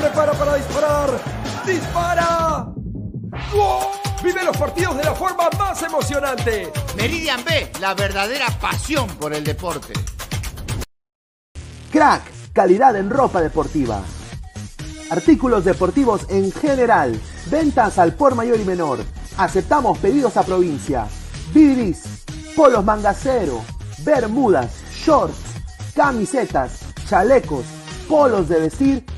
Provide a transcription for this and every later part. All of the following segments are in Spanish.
Prepara para disparar. ¡Dispara! ¡Gol! Vive los partidos de la forma más emocionante. Meridian B, la verdadera pasión por el deporte. Crack, calidad en ropa deportiva. Artículos deportivos en general. Ventas al por mayor y menor. Aceptamos pedidos a provincia. Bidris, polos mangacero, bermudas, shorts, camisetas, chalecos, polos de vestir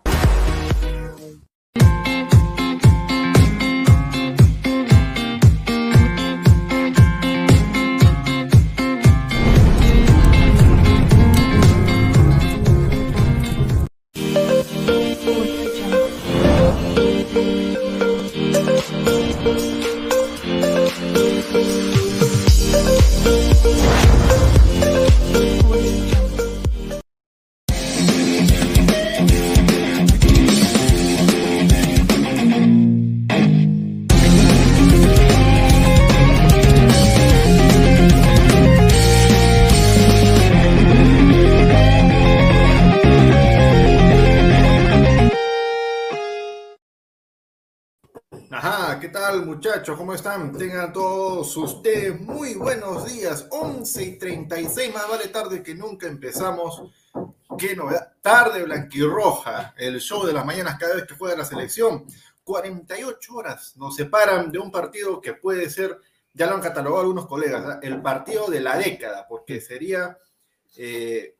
Muchachos? ¿Cómo están? Tengan todos ustedes muy buenos días. 11 y 36, más vale tarde que nunca empezamos. Qué novedad. Tarde blanquirroja, el show de las mañanas cada vez que juega la selección. 48 horas nos separan de un partido que puede ser, ya lo han catalogado algunos colegas, el partido de la década, porque sería eh,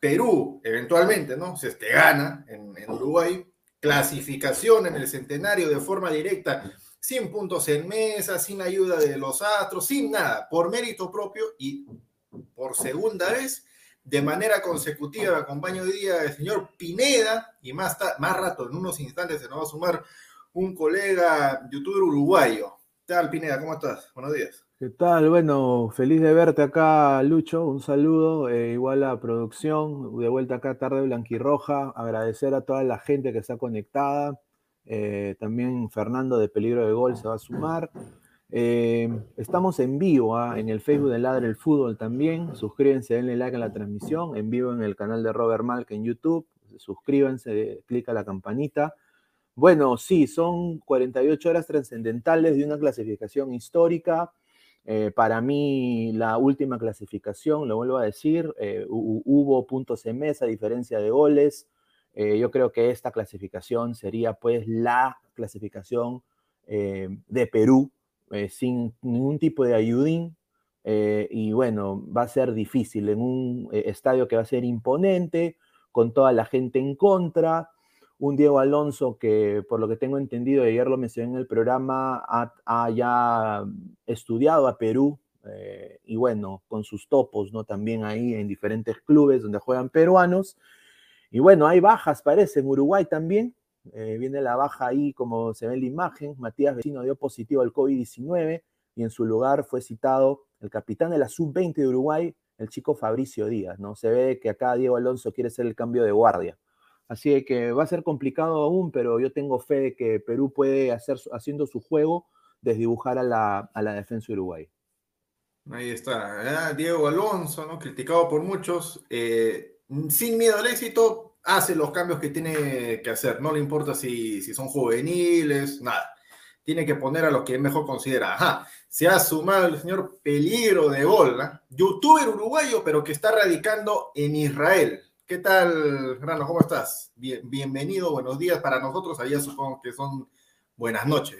Perú, eventualmente, ¿no? Si este gana en Uruguay, clasificación en el centenario de forma directa, sin puntos en mesa, sin ayuda de los astros, sin nada, por mérito propio y por segunda vez, de manera consecutiva, acompaño hoy día el señor Pineda y más, más rato, en unos instantes, se nos va a sumar un colega youtuber uruguayo. ¿Qué tal, Pineda? ¿Cómo estás? Buenos días. ¿Qué tal? Bueno, feliz de verte acá, Lucho. Un saludo, eh, igual a producción, de vuelta acá, tarde blanquirroja. Agradecer a toda la gente que está conectada. Eh, también Fernando de Peligro de Gol se va a sumar. Eh, estamos en vivo ¿ah? en el Facebook de Ladre el Fútbol también. Suscríbanse, denle like a la transmisión. En vivo en el canal de Robert Malk en YouTube. Suscríbanse, clica la campanita. Bueno, sí, son 48 horas trascendentales de una clasificación histórica eh, para mí, la última clasificación, lo vuelvo a decir, eh, hubo puntos en mesa, diferencia de goles. Eh, yo creo que esta clasificación sería pues la clasificación de Perú, sin ningún tipo de ayudín. y bueno, va a ser difícil en un estadio que va a ser imponente, con toda la gente en contra un Diego Alonso que, por lo que tengo entendido, ayer lo mencioné en el programa, ha, ya estudiado a Perú eh, y bueno, con sus topos, ¿no? También ahí en diferentes clubes donde juegan peruanos. Y bueno, hay bajas, parece, en Uruguay también. Eh, viene la baja ahí, como se ve en la imagen. Matías Vecino dio positivo al COVID-19 y en su lugar fue citado el capitán de la sub-20 de Uruguay, el chico Fabricio Díaz, ¿no? Se ve que acá Diego Alonso quiere hacer el cambio de guardia. Así que va a ser complicado aún, pero yo tengo fe de que Perú puede hacer, haciendo su juego, desdibujar a la, a la defensa de Uruguay. Ahí está, Diego Alonso, ¿no? criticado por muchos, eh, sin miedo al éxito, hace los cambios que tiene que hacer, no le importa si, si son juveniles, nada. Tiene que poner a los que mejor considera. Ajá, se ha sumado el señor Peligro de Bola, youtuber uruguayo, pero que está radicando en Israel. ¿Qué tal, Grano? ¿Cómo estás? bienvenido, buenos días para nosotros. Allá supongo que son buenas noches.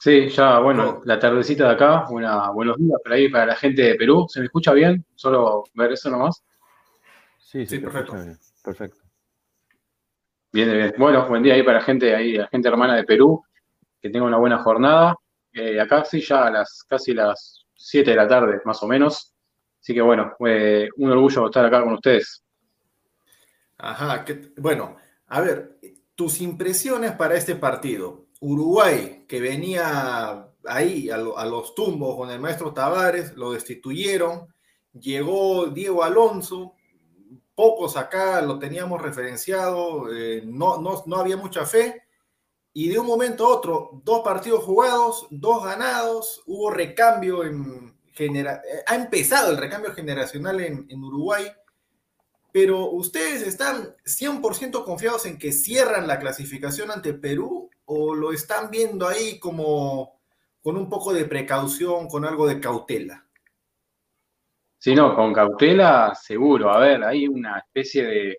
Sí, ya, bueno, la tardecita de acá, buenos días por ahí para la gente de Perú. ¿Se me escucha bien? Solo ver eso nomás. Sí, sí, perfecto. Perfecto. Bien, bien. Bueno, buen día ahí para la gente, ahí, la gente hermana de Perú. Que tenga una buena jornada. Eh, acá sí, ya a las casi las 7 de la tarde, más o menos. Así que bueno, un orgullo estar acá con ustedes. Ajá, bueno, a ver, tus impresiones para este partido. Uruguay, que venía ahí a, los tumbos con el maestro Tavares, lo destituyeron, llegó Diego Alonso, pocos acá lo teníamos referenciado, eh, no, no, no había mucha fe, y de un momento a otro, dos partidos jugados, dos ganados, hubo recambio en, eh, ha empezado el recambio generacional en, Uruguay, pero ustedes están 100% confiados en que cierran la clasificación ante Perú o lo están viendo ahí como con un poco de precaución, con algo de cautela. Sí, no, con cautela seguro. A ver, hay una especie de,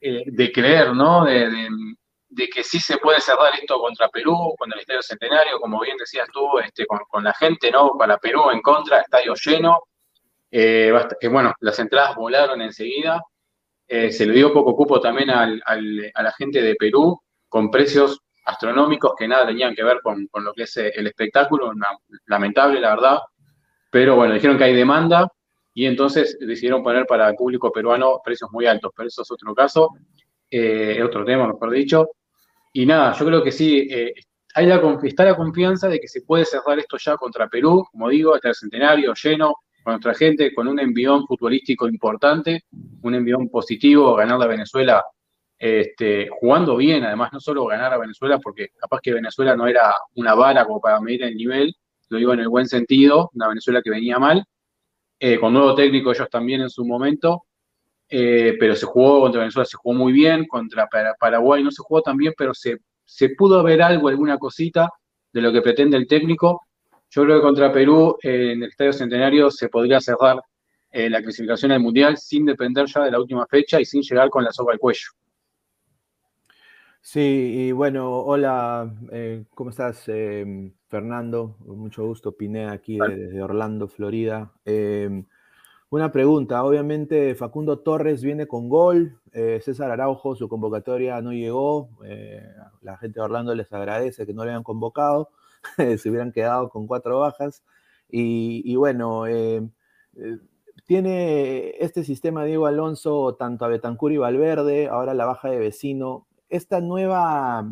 eh, de creer, ¿no? de, que sí se puede cerrar esto contra Perú, con el Estadio Centenario, como bien decías tú, este, con, la gente, ¿no? Para Perú en contra, estadio lleno. Eh, eh, bueno, las entradas volaron enseguida. Eh, se le dio poco cupo también a la gente de Perú, con precios astronómicos que nada tenían que ver con, lo que es el espectáculo, lamentable la verdad. Pero bueno, dijeron que hay demanda y entonces decidieron poner para el público peruano precios muy altos, pero eso es otro caso, otro tema, mejor dicho. Y nada, yo creo que sí, hay la, está la confianza de que se puede cerrar esto ya contra Perú, como digo, hasta el centenario lleno, con nuestra gente, con un envión futbolístico importante, un envión positivo, ganar a Venezuela este, jugando bien, además, no solo ganar a Venezuela, porque capaz que Venezuela no era una vara como para medir el nivel, lo digo en el buen sentido, una Venezuela que venía mal, eh, con nuevo técnico ellos también en su momento, eh, pero se jugó contra Venezuela, se jugó muy bien, contra Paraguay no se jugó tan bien, pero se, se pudo ver algo, alguna cosita de lo que pretende el técnico. Yo creo que contra Perú eh, en el Estadio Centenario se podría cerrar eh, la clasificación al Mundial sin depender ya de la última fecha y sin llegar con la soga al cuello. Sí, y bueno, hola, ¿cómo estás, Fernando? Mucho gusto, Pinea aquí desde Orlando, Florida. Una pregunta, obviamente Facundo Torres viene con gol, eh, César Araujo, su convocatoria no llegó, eh, la gente de Orlando les agradece que no le hayan convocado, se hubieran quedado con cuatro bajas. Y, bueno, eh, tiene este sistema Diego Alonso tanto a Betancur y Valverde, ahora la baja de vecino. Esta nueva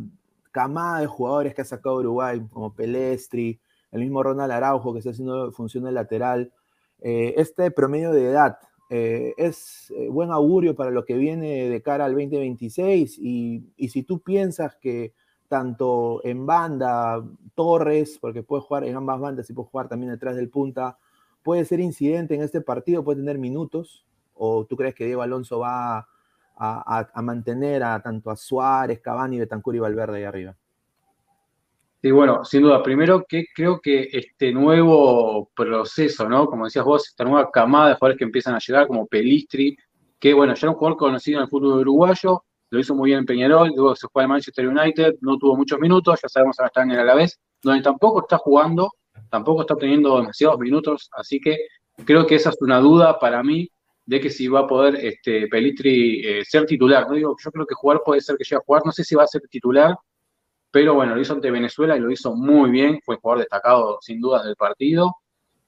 camada de jugadores que ha sacado Uruguay, como Pelestri, el mismo Ronald Araujo que está haciendo función de lateral, eh, este promedio de edad eh, es eh, buen augurio para lo que viene de cara al 2026 y, y, si tú piensas que tanto en banda, Torres, porque puede jugar en ambas bandas y puede jugar también detrás del punta, puede ser incidente en este partido, puede tener minutos, o tú crees que Diego Alonso va a, mantener a tanto a Suárez, Cavani, Betancur y Valverde ahí arriba? Sí, bueno, sin duda. Primero que creo que este nuevo proceso, ¿no? Como decías vos, esta nueva camada de jugadores que empiezan a llegar, como Pelistri, que bueno, ya era un jugador conocido en el fútbol uruguayo, lo hizo muy bien en Peñarol, luego se fue al Manchester United, no tuvo muchos minutos, ya sabemos ahora está en el Alavés, donde tampoco está jugando, tampoco está teniendo demasiados minutos, así que creo que esa es una duda para mí de que si va a poder este, Pelistri eh, ser titular. No digo, yo creo que jugar puede ser que llegue a jugar, no sé si va a ser titular, pero bueno, lo hizo ante Venezuela y lo hizo muy bien, fue jugador destacado sin dudas del partido.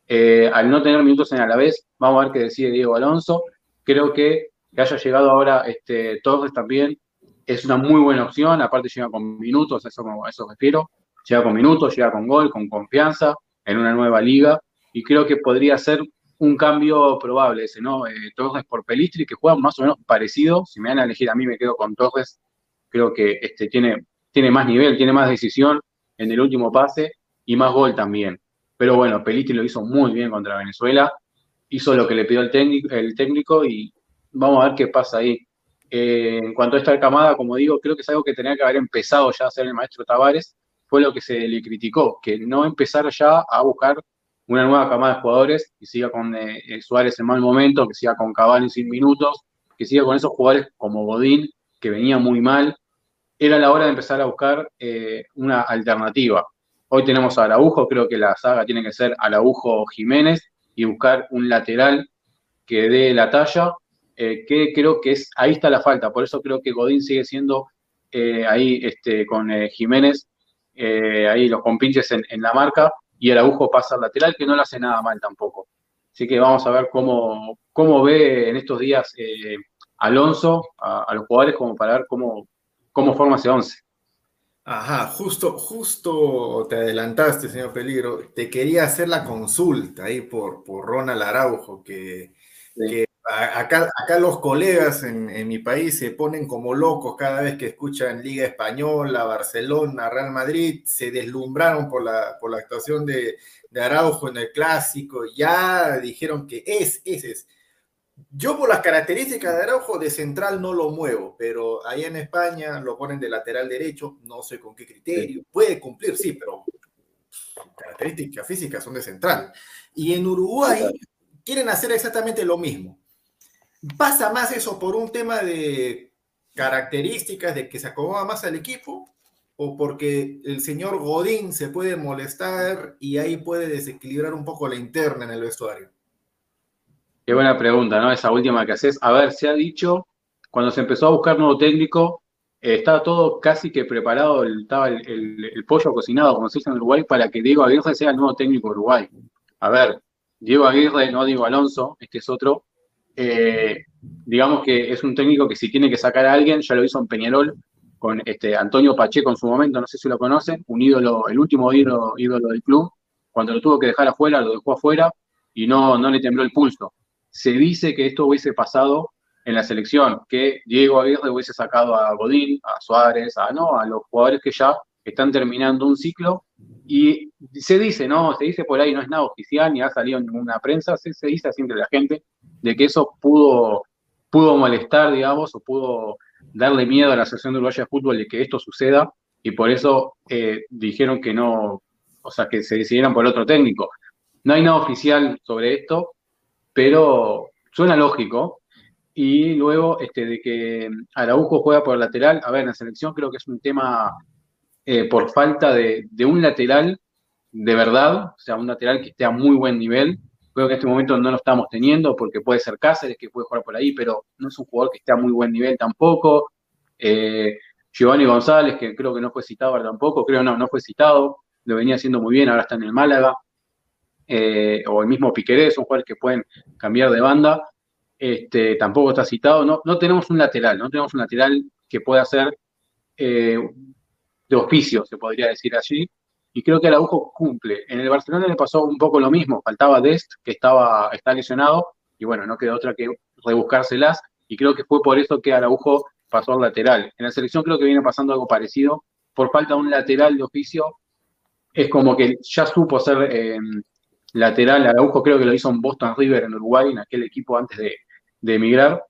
Eh, al no tener minutos en a la vez, vamos a ver qué decide Diego Alonso. Creo que que haya llegado ahora este, Torres también es una muy buena opción, aparte llega con minutos, eso, a eso refiero, llega con minutos, llega con gol, con confianza, en una nueva liga, y creo que podría ser un cambio probable ese, ¿no? Eh, Torres por Pelistri, que juega más o menos parecido, si me van a elegir a mí me quedo con Torres, creo que este, tiene tiene más nivel, tiene más decisión en el último pase y más gol también. Pero bueno, Pelistri lo hizo muy bien contra Venezuela, hizo lo que le pidió el técnico, el técnico y vamos a ver qué pasa ahí. Eh, en cuanto a esta camada, como digo, creo que es algo que tenía que haber empezado ya a hacer el maestro Tavares, fue lo que se le criticó, que no empezara ya a buscar una nueva camada de jugadores, que siga con eh, eh, Suárez en mal momento, que siga con Cavani sin minutos, que siga con esos jugadores como Godín, que venía muy mal, era la hora de empezar a buscar una alternativa. Hoy tenemos a Araujo, creo que la saga tiene que ser Araujo Jiménez y buscar un lateral que dé la talla, eh, que creo que es, ahí está la falta, por eso creo que Godín sigue siendo eh, ahí este, con Jiménez, ahí los compinches en, en, la marca, y Araujo pasa al lateral, que no le hace nada mal tampoco. Así que vamos a ver cómo, cómo ve en estos días Alonso a, a los jugadores, como para ver cómo, cómo forma ese 11. Ajá, justo, justo te adelantaste, señor Peligro. Te quería hacer la consulta ahí por, por Ronald Araujo, que, acá, acá, los colegas en, en, mi país se ponen como locos cada vez que escuchan Liga Española, Barcelona, Real Madrid, se deslumbraron por la, por la actuación de, de Araujo en el clásico, ya dijeron que es, ese es. Yo por las características de Araujo de central no lo muevo, pero ahí en España lo ponen de lateral derecho, no sé con qué criterio. Puede cumplir, sí, pero características físicas son de central. Y en Uruguay quieren hacer exactamente lo mismo. ¿Pasa más eso por un tema de características, de que se acomoda más al equipo? ¿O porque el señor Godín se puede molestar y ahí puede desequilibrar un poco la interna en el vestuario? Qué buena pregunta, ¿no? Esa última que haces. A ver, se ha dicho, cuando se empezó a buscar nuevo técnico, eh, estaba todo casi que preparado, estaba el, pollo cocinado, como se dice en Uruguay, para que Diego Aguirre sea el nuevo técnico de Uruguay. A ver, Diego Aguirre, no Diego Alonso, este es otro. Eh, digamos que es un técnico que si tiene que sacar a alguien, ya lo hizo en Peñarol, con este Antonio Pacheco en su momento, no sé si lo conocen, un ídolo, el último ídolo, ídolo del club, cuando lo tuvo que dejar afuera, lo dejó afuera y no, no le tembló el pulso. Se dice que esto hubiese pasado en la selección, que Diego Aguirre hubiese sacado a Godín, a Suárez, a no, a los jugadores que ya están terminando un ciclo. Y se dice, no, se dice por ahí, no es nada oficial ni ha salido en ninguna prensa, se, dice así entre la gente de que eso pudo, pudo molestar, digamos, o pudo darle miedo a la Asociación de Uruguaya de Fútbol de que esto suceda y por eso eh, dijeron que no, o sea, que se decidieran por otro técnico. No hay nada oficial sobre esto, pero suena lógico. Y luego este, de que Araujo juega por lateral, a ver, en la selección creo que es un tema eh, por falta de, un lateral de verdad, o sea, un lateral que esté a muy buen nivel. Creo que en este momento no lo estamos teniendo porque puede ser Cáceres que puede jugar por ahí, pero no es un jugador que esté a muy buen nivel tampoco. Eh, Giovanni González, que creo que no fue citado tampoco, creo no, no fue citado, lo venía haciendo muy bien, ahora está en el Málaga. Eh, o el mismo Piqueré, son jugadores que pueden cambiar de banda, este, tampoco está citado, no, no tenemos un lateral, no tenemos un lateral que pueda ser eh, de oficio, se podría decir allí, y creo que Araujo cumple. En el Barcelona le pasó un poco lo mismo, faltaba Dest, que estaba, está lesionado, y bueno, no quedó otra que rebuscárselas, y creo que fue por eso que Araujo pasó al lateral. En la selección creo que viene pasando algo parecido, por falta de un lateral de oficio, es como que ya supo ser eh, lateral, Araujo creo que lo hizo en Boston River en Uruguay, en aquel equipo antes de, emigrar,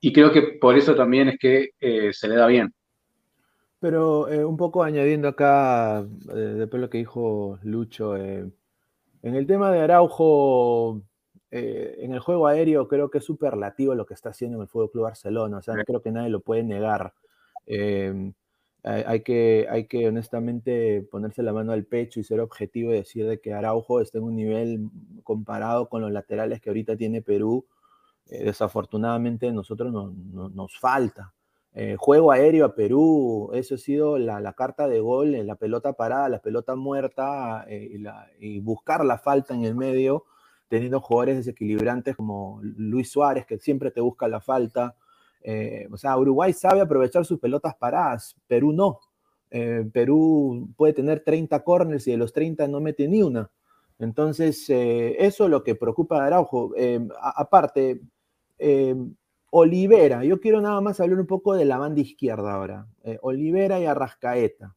y creo que por eso también es que eh, se le da bien. Pero eh, un poco añadiendo acá, después de lo que dijo Lucho, en el tema de Araujo, en el juego aéreo creo que es superlativo lo que está haciendo en el Fútbol Club Barcelona, o sea, no creo que nadie lo puede negar hay, que, hay que honestamente ponerse la mano al pecho y ser objetivo y decir de que Araujo está en un nivel comparado con los laterales que ahorita tiene Perú. Eh, desafortunadamente nosotros no, nos falta. Eh, juego aéreo a Perú, eso ha sido la, carta de gol, la pelota parada, la pelota muerta eh, y, y, buscar la falta en el medio, teniendo jugadores desequilibrantes como Luis Suárez, que siempre te busca la falta, eh, o sea, Uruguay sabe aprovechar sus pelotas paradas, Perú no. Perú puede tener 30 corners y de los 30 no mete ni una. Entonces, eso es lo que preocupa a Araujo. aparte, Olivera, yo quiero nada más hablar un poco de la banda izquierda ahora. Olivera y Arrascaeta.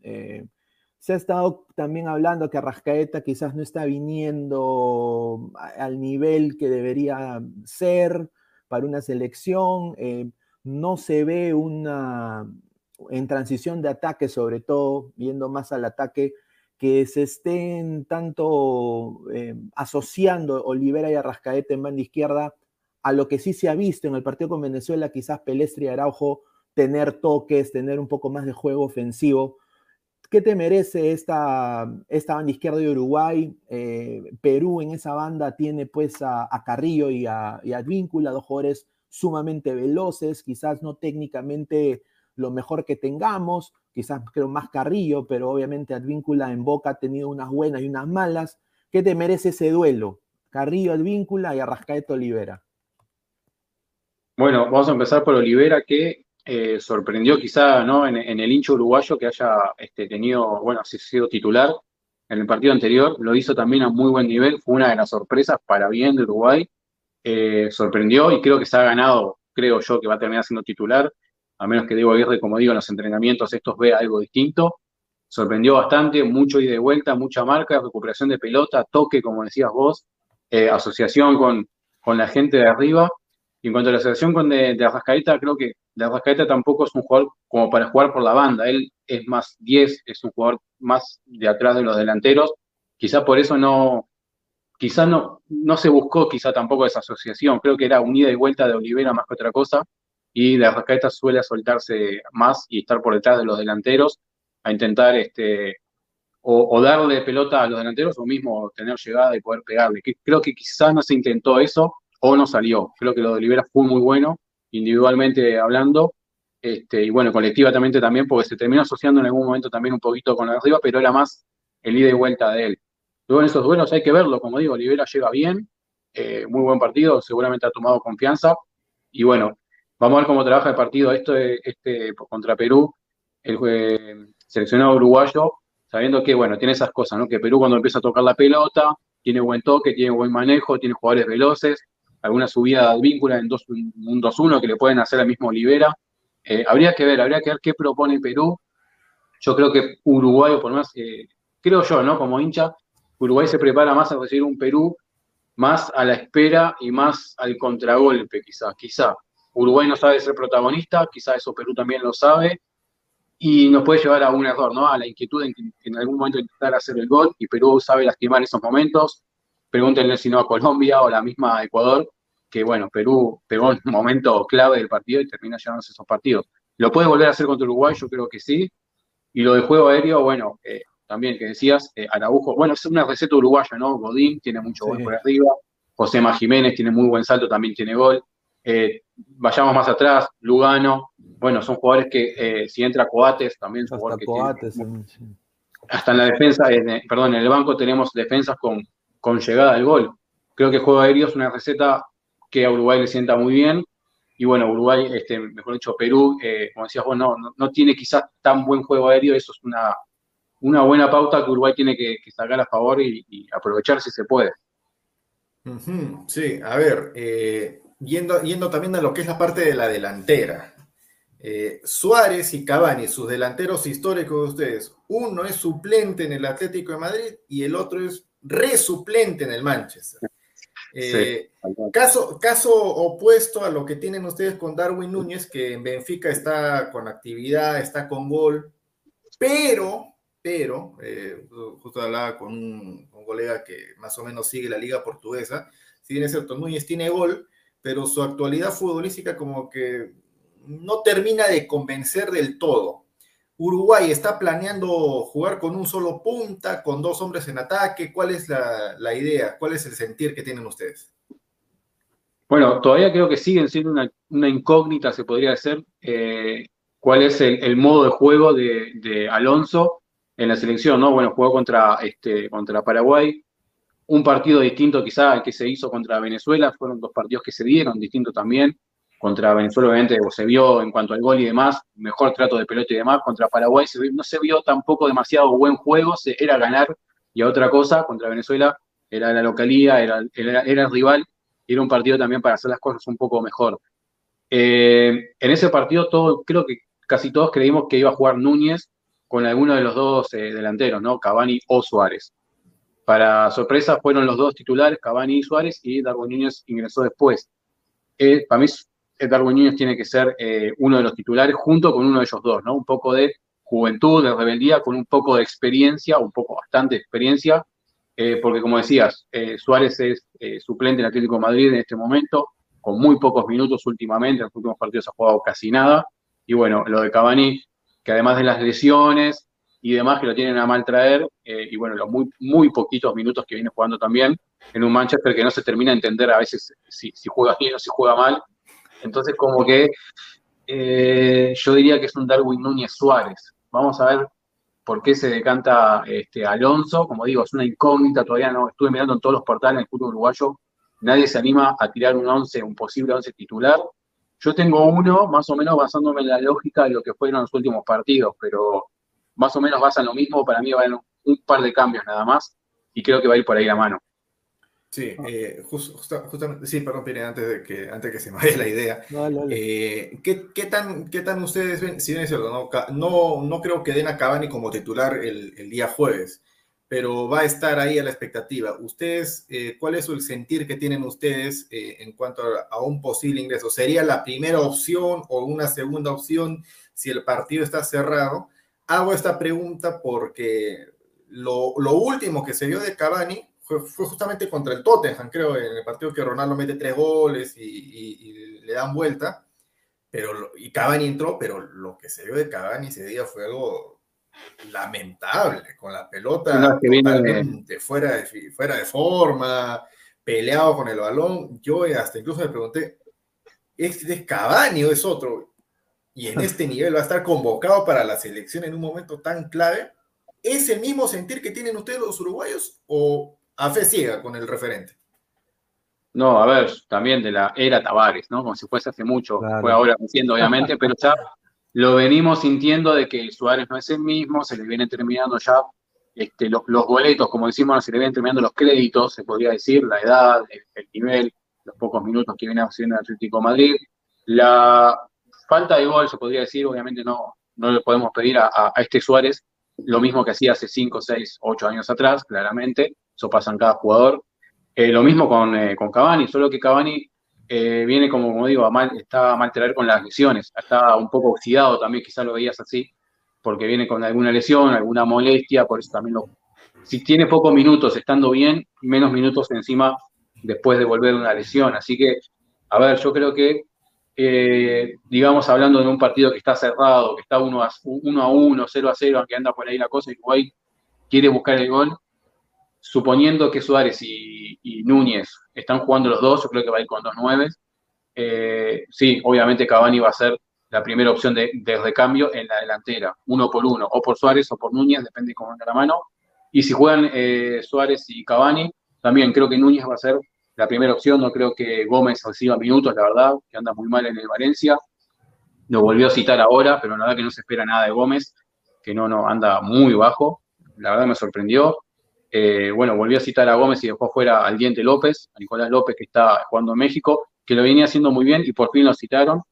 se ha estado también hablando que Arrascaeta quizás no está viniendo al nivel que debería ser para una selección, eh, no se ve una, en transición de ataque sobre todo, viendo más al ataque, que se estén tanto eh, asociando Olivera y Arrascaeta en banda izquierda a lo que sí se ha visto en el partido con Venezuela, quizás Pelestri y Araujo tener toques, tener un poco más de juego ofensivo. ¿Qué te merece esta, esta banda izquierda de Uruguay? Eh, Perú en esa banda tiene pues a, Carrillo y a, y dos jugadores sumamente veloces, quizás no técnicamente lo mejor que tengamos, quizás creo más Carrillo, pero obviamente Advíncula en Boca ha tenido unas buenas y unas malas. ¿Qué te merece ese duelo? Carrillo, Advíncula y Arrascaeta Olivera. Bueno, vamos a empezar por Olivera, que eh, sorprendió quizá ¿no? en, el hincho uruguayo que haya este, tenido, bueno, sido titular en el partido anterior, lo hizo también a muy buen nivel, fue una de las sorpresas para bien de Uruguay, eh, sorprendió y creo que se ha ganado, creo yo que va a terminar siendo titular, a menos que Diego Aguirre, como digo, en los entrenamientos estos vea algo distinto, sorprendió bastante, mucho ida de vuelta, mucha marca, recuperación de pelota, toque, como decías vos, eh, asociación con, con la gente de arriba, y en cuanto a la asociación con de, de Arrascaeta, creo que de Arrascaeta tampoco es un jugador como para jugar por la banda. Él es más 10, es un jugador más de atrás de los delanteros. Quizá por eso no, quizá no, no se buscó quizá tampoco esa asociación. Creo que era unida y vuelta de Olivera más que otra cosa. Y de Arrascaeta suele soltarse más y estar por detrás de los delanteros a intentar este, o, darle pelota a los delanteros o mismo tener llegada y poder pegarle. creo que quizá no se intentó eso o no salió. Creo que lo de Olivera fue muy bueno individualmente hablando, este, y bueno, colectivamente también, porque se terminó asociando en algún momento también un poquito con arriba, pero era más el ida y vuelta de él. Luego en esos duelos hay que verlo, como digo, Olivera llega bien, eh, muy buen partido, seguramente ha tomado confianza, y bueno, vamos a ver cómo trabaja el partido esto este, contra Perú, el seleccionado uruguayo, sabiendo que, bueno, tiene esas cosas, ¿no? Que Perú cuando empieza a tocar la pelota, tiene buen toque, tiene buen manejo, tiene jugadores veloces, alguna subida de en un 2-1 que le pueden hacer al mismo Olivera. Eh, habría que ver, habría que ver qué propone Perú. Yo creo que Uruguay, por más, eh, creo yo, ¿no? Como hincha, Uruguay se prepara más a recibir un Perú más a la espera y más al contragolpe, quizá, quizá. Uruguay no sabe ser protagonista, quizá eso Perú también lo sabe, y nos puede llevar a un error, ¿no? A la inquietud en, en algún momento intentar hacer el gol, y Perú sabe lastimar esos momentos, Pregúntenle si no a Colombia o la misma Ecuador, que bueno, Perú pegó un momento clave del partido y termina llevándose esos partidos. ¿Lo puede volver a hacer contra Uruguay? Yo creo que sí. Y lo de juego aéreo, bueno, eh, también que decías, eh, Araujo, bueno, es una receta uruguaya, ¿no? Godín tiene mucho gol por arriba, José Jiménez tiene muy buen salto, también tiene gol. Eh, vayamos más atrás, Lugano, bueno, son jugadores que si entra Coates, también son jugadores que Coates, Hasta en la defensa, perdón, en el banco tenemos defensas con con llegada al gol. Creo que juego aéreo es una receta que a Uruguay le sienta muy bien. y bueno, Uruguay, este, mejor dicho, Perú, eh, como decías vos, no, no, tiene quizás tan buen juego aéreo, eso es una, una buena pauta que Uruguay tiene que, sacar a favor y, aprovechar si se puede. Sí, a ver, eh, yendo, yendo también a lo que es la parte de la delantera. Eh, Suárez y Cavani, sus delanteros históricos de ustedes, uno es suplente en el Atlético de Madrid y el otro es resuplente en el Manchester. Eh, caso, caso opuesto a lo que tienen ustedes con Darwin Núñez, que en Benfica está con actividad, está con gol, pero, pero, eh, justo hablaba con un, colega que más o menos sigue la liga portuguesa, si bien es cierto, Núñez tiene gol, pero su actualidad futbolística como que no termina de convencer del todo. Uruguay está planeando jugar con un solo punta, con dos hombres en ataque. ¿Cuál es la, idea? ¿Cuál es el sentir que tienen ustedes? Bueno, todavía creo que siguen siendo una, incógnita, se podría decir, eh, cuál es el, modo de juego de, Alonso en la selección, ¿no? Bueno, jugó contra, este, contra Paraguay, un partido distinto quizá al que se hizo contra Venezuela, fueron dos partidos que se dieron, distintos también, contra Venezuela, obviamente, se vio en cuanto al gol y demás, mejor trato de pelota y demás. Contra Paraguay no se vio tampoco demasiado buen juego, se, era ganar y otra cosa. Contra Venezuela era la localía, era, era, el rival y era un partido también para hacer las cosas un poco mejor. Eh, en ese partido, todo, creo que casi todos creímos que iba a jugar Núñez con alguno de los dos eh, delanteros, ¿no? Cavani o Suárez. Para sorpresa, fueron los dos titulares, Cavani y Suárez, y Darwin Núñez ingresó después. Eh, para mí Darwin Núñez tiene que ser eh, uno de los titulares junto con uno de ellos dos, ¿no? Un poco de juventud, de rebeldía, con un poco de experiencia, un poco bastante experiencia, eh, porque como decías, eh, Suárez es suplente en Atlético Madrid en este momento, con muy pocos minutos últimamente, en los últimos partidos ha jugado casi nada, y bueno, lo de Cavani, que además de las lesiones y demás que lo tienen a mal traer, y bueno, los muy, muy poquitos minutos que viene jugando también en un Manchester que no se termina de entender a veces si juega bien o si juega mal, entonces, como que eh, yo diría que es un Darwin Núñez Suárez. Vamos a ver por qué se decanta este, Alonso. Como digo, es una incógnita, todavía no estuve mirando en todos los portales del fútbol uruguayo. Nadie se anima a tirar un 11, un posible 11 titular. Yo tengo uno, más o menos basándome en la lógica de lo que fueron los últimos partidos, pero más o menos basan lo mismo. Para mí va a haber un par de cambios nada más y creo que va a ir por ahí la mano. Sí, eh, justamente, sí, perdón, Pire, antes de que, antes que se me vaya la idea. Eh, ¿qué, tan, ¿Qué tan ustedes ven? Si bien es cierto, no, no, no creo que den a Cavani como titular el, el, día jueves, pero va a estar ahí a la expectativa. ¿Ustedes, eh, cuál es el sentir que tienen ustedes en cuanto a, un posible ingreso? ¿Sería la primera opción o una segunda opción si el partido está cerrado? Hago esta pregunta porque lo, lo último que se vio de Cavani fue, justamente contra el Tottenham, creo, en el partido que Ronaldo mete tres goles y, le dan vuelta. Pero, y Cavani entró, pero lo que se vio de Cavani ese día fue algo lamentable, con la pelota totalmente fuera, de, fuera de forma, peleado con el balón. Yo hasta incluso me pregunté, ¿es de Cavani o es otro? Y en este nivel va a estar convocado para la selección en un momento tan clave. ¿Es el mismo sentir que tienen ustedes los uruguayos o a fe ciega con el referente. No, a ver, también de la era Tavares, ¿no? Como si fuese hace mucho, fue ahora diciendo, obviamente, pero ya lo venimos sintiendo de que Suárez no es el mismo, se le viene terminando ya este, los, boletos, como decimos, se le vienen terminando los créditos, se podría decir, la edad, el, nivel, los pocos minutos que viene haciendo el Atlético Madrid. La falta de gol, se podría decir, obviamente no, no le podemos pedir a, a este Suárez lo mismo que hacía hace 5, 6, 8 años atrás, claramente eso pasa en cada jugador. Eh, lo mismo con, eh, con, Cavani, solo que Cavani eh, viene, como, como digo, a mal, está a mal traer con las lesiones, está un poco oxidado también, quizás lo veías así, porque viene con alguna lesión, alguna molestia, por eso también lo... Si tiene pocos minutos estando bien, menos minutos encima después de volver una lesión. Así que, a ver, yo creo que, digamos, hablando de un partido que está cerrado, que está 1 a 1, 0 a 0, aunque anda por ahí la cosa, y Uruguay quiere buscar el gol, suponiendo que Suárez y, Núñez están jugando los dos, yo creo que va a ir con dos nueves. Eh, sí, obviamente Cavani va a ser la primera opción de, recambio en la delantera, uno por uno, o por Suárez o por Núñez, depende de cómo venga la mano. Y si juegan eh, Suárez y Cavani, también creo que Núñez va a ser la primera opción. No creo que Gómez reciba minutos, la verdad, que anda muy mal en el Valencia. Lo volvió a citar ahora, pero la verdad que no se espera nada de Gómez, que no, no, anda muy bajo. La verdad me sorprendió. Eh, bueno, volvió a citar a Gómez y dejó fuera al Diente López, a Nicolás López, que está jugando en México, que lo venía haciendo muy bien y por fin lo citaron.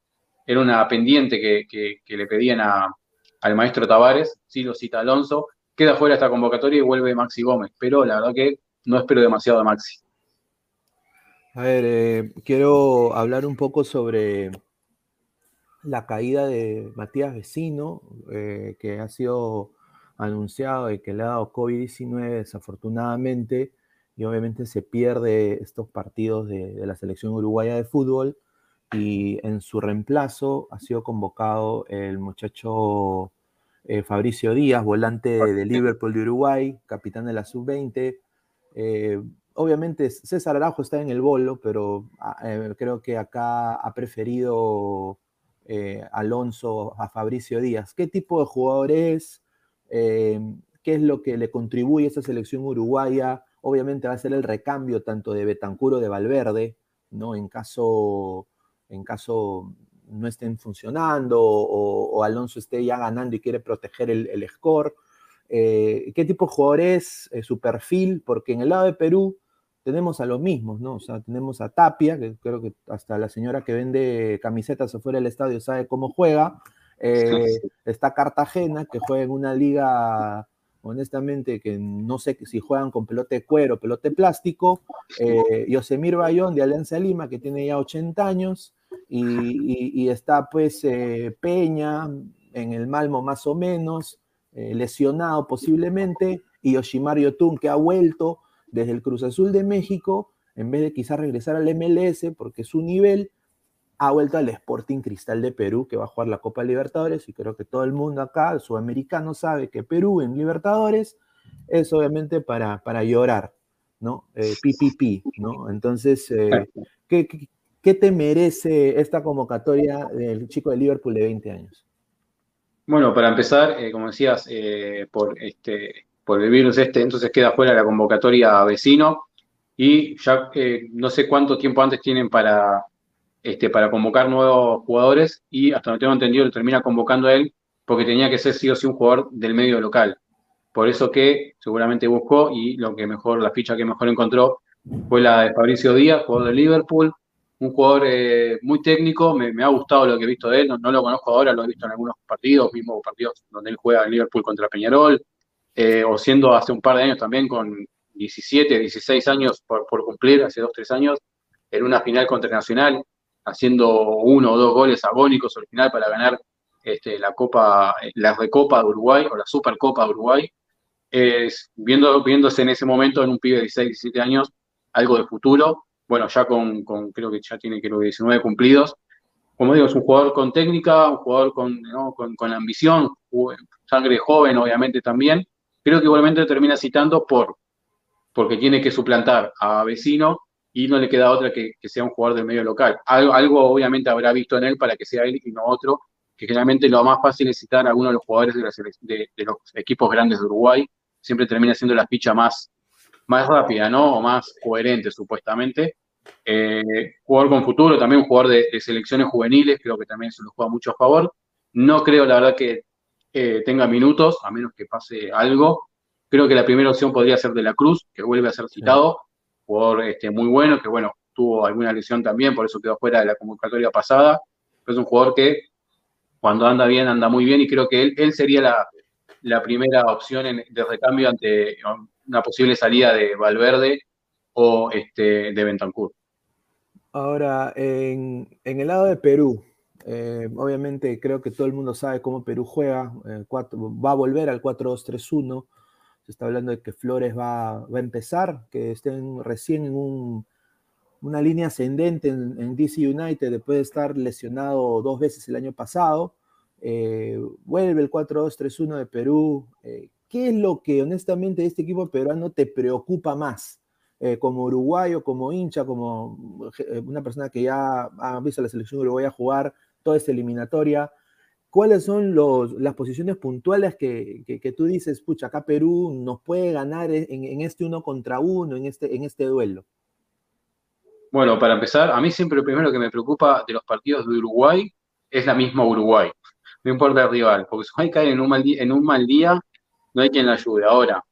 Era una pendiente que, le pedían al maestro Tavares, sí lo cita Alonso. Queda fuera esta convocatoria y vuelve Maxi Gómez, pero la verdad que no espero demasiado de Maxi. A ver, eh, quiero hablar un poco sobre la caída de Matías Vecino, eh, que ha sido anunciado de que le ha dado COVID-19 desafortunadamente, y obviamente se pierde estos partidos de, la selección uruguaya de fútbol, y en su reemplazo ha sido convocado el muchacho eh, Fabricio Díaz, volante de Liverpool de Uruguay, capitán de la sub-20 obviamente César Araujo está en el bolo, pero ah, eh, creo que acá ha preferido eh, Alonso a Fabricio Díaz. ¿Qué tipo de jugador es? Em, ¿Qué es lo que le contribuye a esa selección uruguaya? Obviamente va a ser el recambio tanto de Betancuro de Valverde, ¿no? En caso, en caso no estén funcionando o, Alonso esté ya ganando y quiere proteger el, el score. Eh, qué tipo de jugador es, su perfil, porque en el lado de Perú tenemos a los mismos, ¿no? O sea, tenemos a Tapia, que creo que hasta la señora que vende camisetas afuera del estadio sabe cómo juega. Eh, está Cartagena, que juega en una liga, honestamente, que no sé si juegan con pelota de cuero, pelota de plástico. Eh, Yosemir Bayón de Alianza Lima, que tiene ya 80 años. Y, está pues eh, Peña en el Malmo más o menos, lesionado posiblemente. Y Yoshimar Yotun, que ha vuelto desde el Cruz Azul de México, en vez de quizás regresar al MLS, porque su nivel ha vuelto al Sporting Cristal de Perú, que va a jugar la Copa Libertadores, y creo que todo el mundo acá, el sudamericano, sabe que Perú en Libertadores es obviamente para, para llorar, ¿no? Eh, PPP, ¿no? Entonces, eh, ¿qué, ¿qué, te merece esta convocatoria del chico de Liverpool de 20 años? Bueno, para empezar, eh, como decías, eh, por este, por el virus este, entonces queda fuera la convocatoria a vecino y ya no sé cuánto tiempo antes tienen para, este, para convocar nuevos jugadores y hasta donde tengo entendido termina convocando a él porque tenía que ser sí o sí un jugador del medio local. Por eso que seguramente buscó y lo que mejor, la ficha que mejor encontró fue la de Fabricio Díaz, jugador de Liverpool, un jugador eh, muy técnico, me, ha gustado lo que he visto de él, no, no, lo conozco ahora, lo he visto en algunos partidos, mismos partidos donde él juega en Liverpool contra Peñarol, eh, o siendo hace un par de años también con 17, 16 años por, cumplir, hace dos, tres años, en una final contra Nacional, haciendo uno o dos goles agónicos al final para ganar este, la Copa, la Recopa de Uruguay o la Supercopa de Uruguay, es, viendo, viéndose en ese momento en un pibe de 16, 17 años, algo de futuro, bueno, ya con, creo que ya tiene que 19 cumplidos. Como digo, es un jugador con técnica, un jugador con, con, con ambición, sangre joven obviamente también, creo que igualmente termina citando por, porque tiene que suplantar a vecino y no le queda otra que, sea un jugador del medio local. Algo, algo, obviamente habrá visto en él para que sea él y no otro, que generalmente lo más fácil es citar a alguno de los jugadores de, los equipos grandes de Uruguay, siempre termina siendo la ficha más, más rápida, ¿no? O más coherente, supuestamente. Eh, jugador con futuro, también un jugador de, selecciones juveniles, creo que también se lo juega mucho a favor. No creo, la verdad, que tenga minutos, a menos que pase algo. Creo que la primera opción podría ser de la Cruz, que vuelve a ser citado, jugador este, muy bueno, que bueno, tuvo alguna lesión también, por eso quedó fuera de la convocatoria pasada. es un jugador que cuando anda bien, anda muy bien, y creo que él, él sería la, la primera opción de recambio ante una posible salida de Valverde o este, de Bentancur. Ahora, en, en el lado de Perú, eh, obviamente creo que todo el mundo sabe cómo Perú juega, eh, va a volver al 4-2-3-1, se está hablando de que Flores va, va, a empezar, que estén recién en una línea ascendente en, DC United después de estar lesionado dos veces el año pasado, eh, vuelve el 4-2-3-1 de Perú. ¿Qué es lo que honestamente este equipo peruano te preocupa más? como uruguayo, como hincha, como una persona que ya ha visto la selección uruguaya jugar, toda esta eliminatoria. ¿Cuáles son las posiciones puntuales que, tú dices, pucha, acá Perú nos puede ganar en, este uno contra uno, en este, en este duelo? Bueno, para empezar, a mí siempre lo primero que me preocupa de los partidos de Uruguay es la misma Uruguay. No importa el rival, porque si Uruguay cae en un mal en un mal día no hay quien la ayude. Ahora,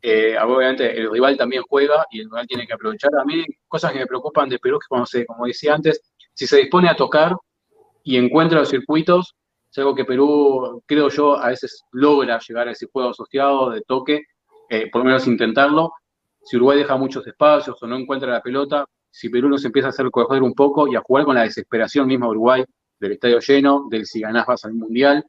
eh, obviamente el rival también juega y el rival tiene que aprovechar. A mí, cosas que me preocupan de Perú, que como, se, como decía antes, si se dispone a tocar y encuentra los circuitos, es algo que Perú, creo yo, a veces logra llegar a ese juego asociado de toque, eh, por lo menos intentarlo. Si Uruguay deja muchos espacios o no encuentra la pelota, si Perú nos empieza a hacer correr un poco y a jugar con la desesperación misma Uruguay, del estadio lleno, del si ganás al Mundial,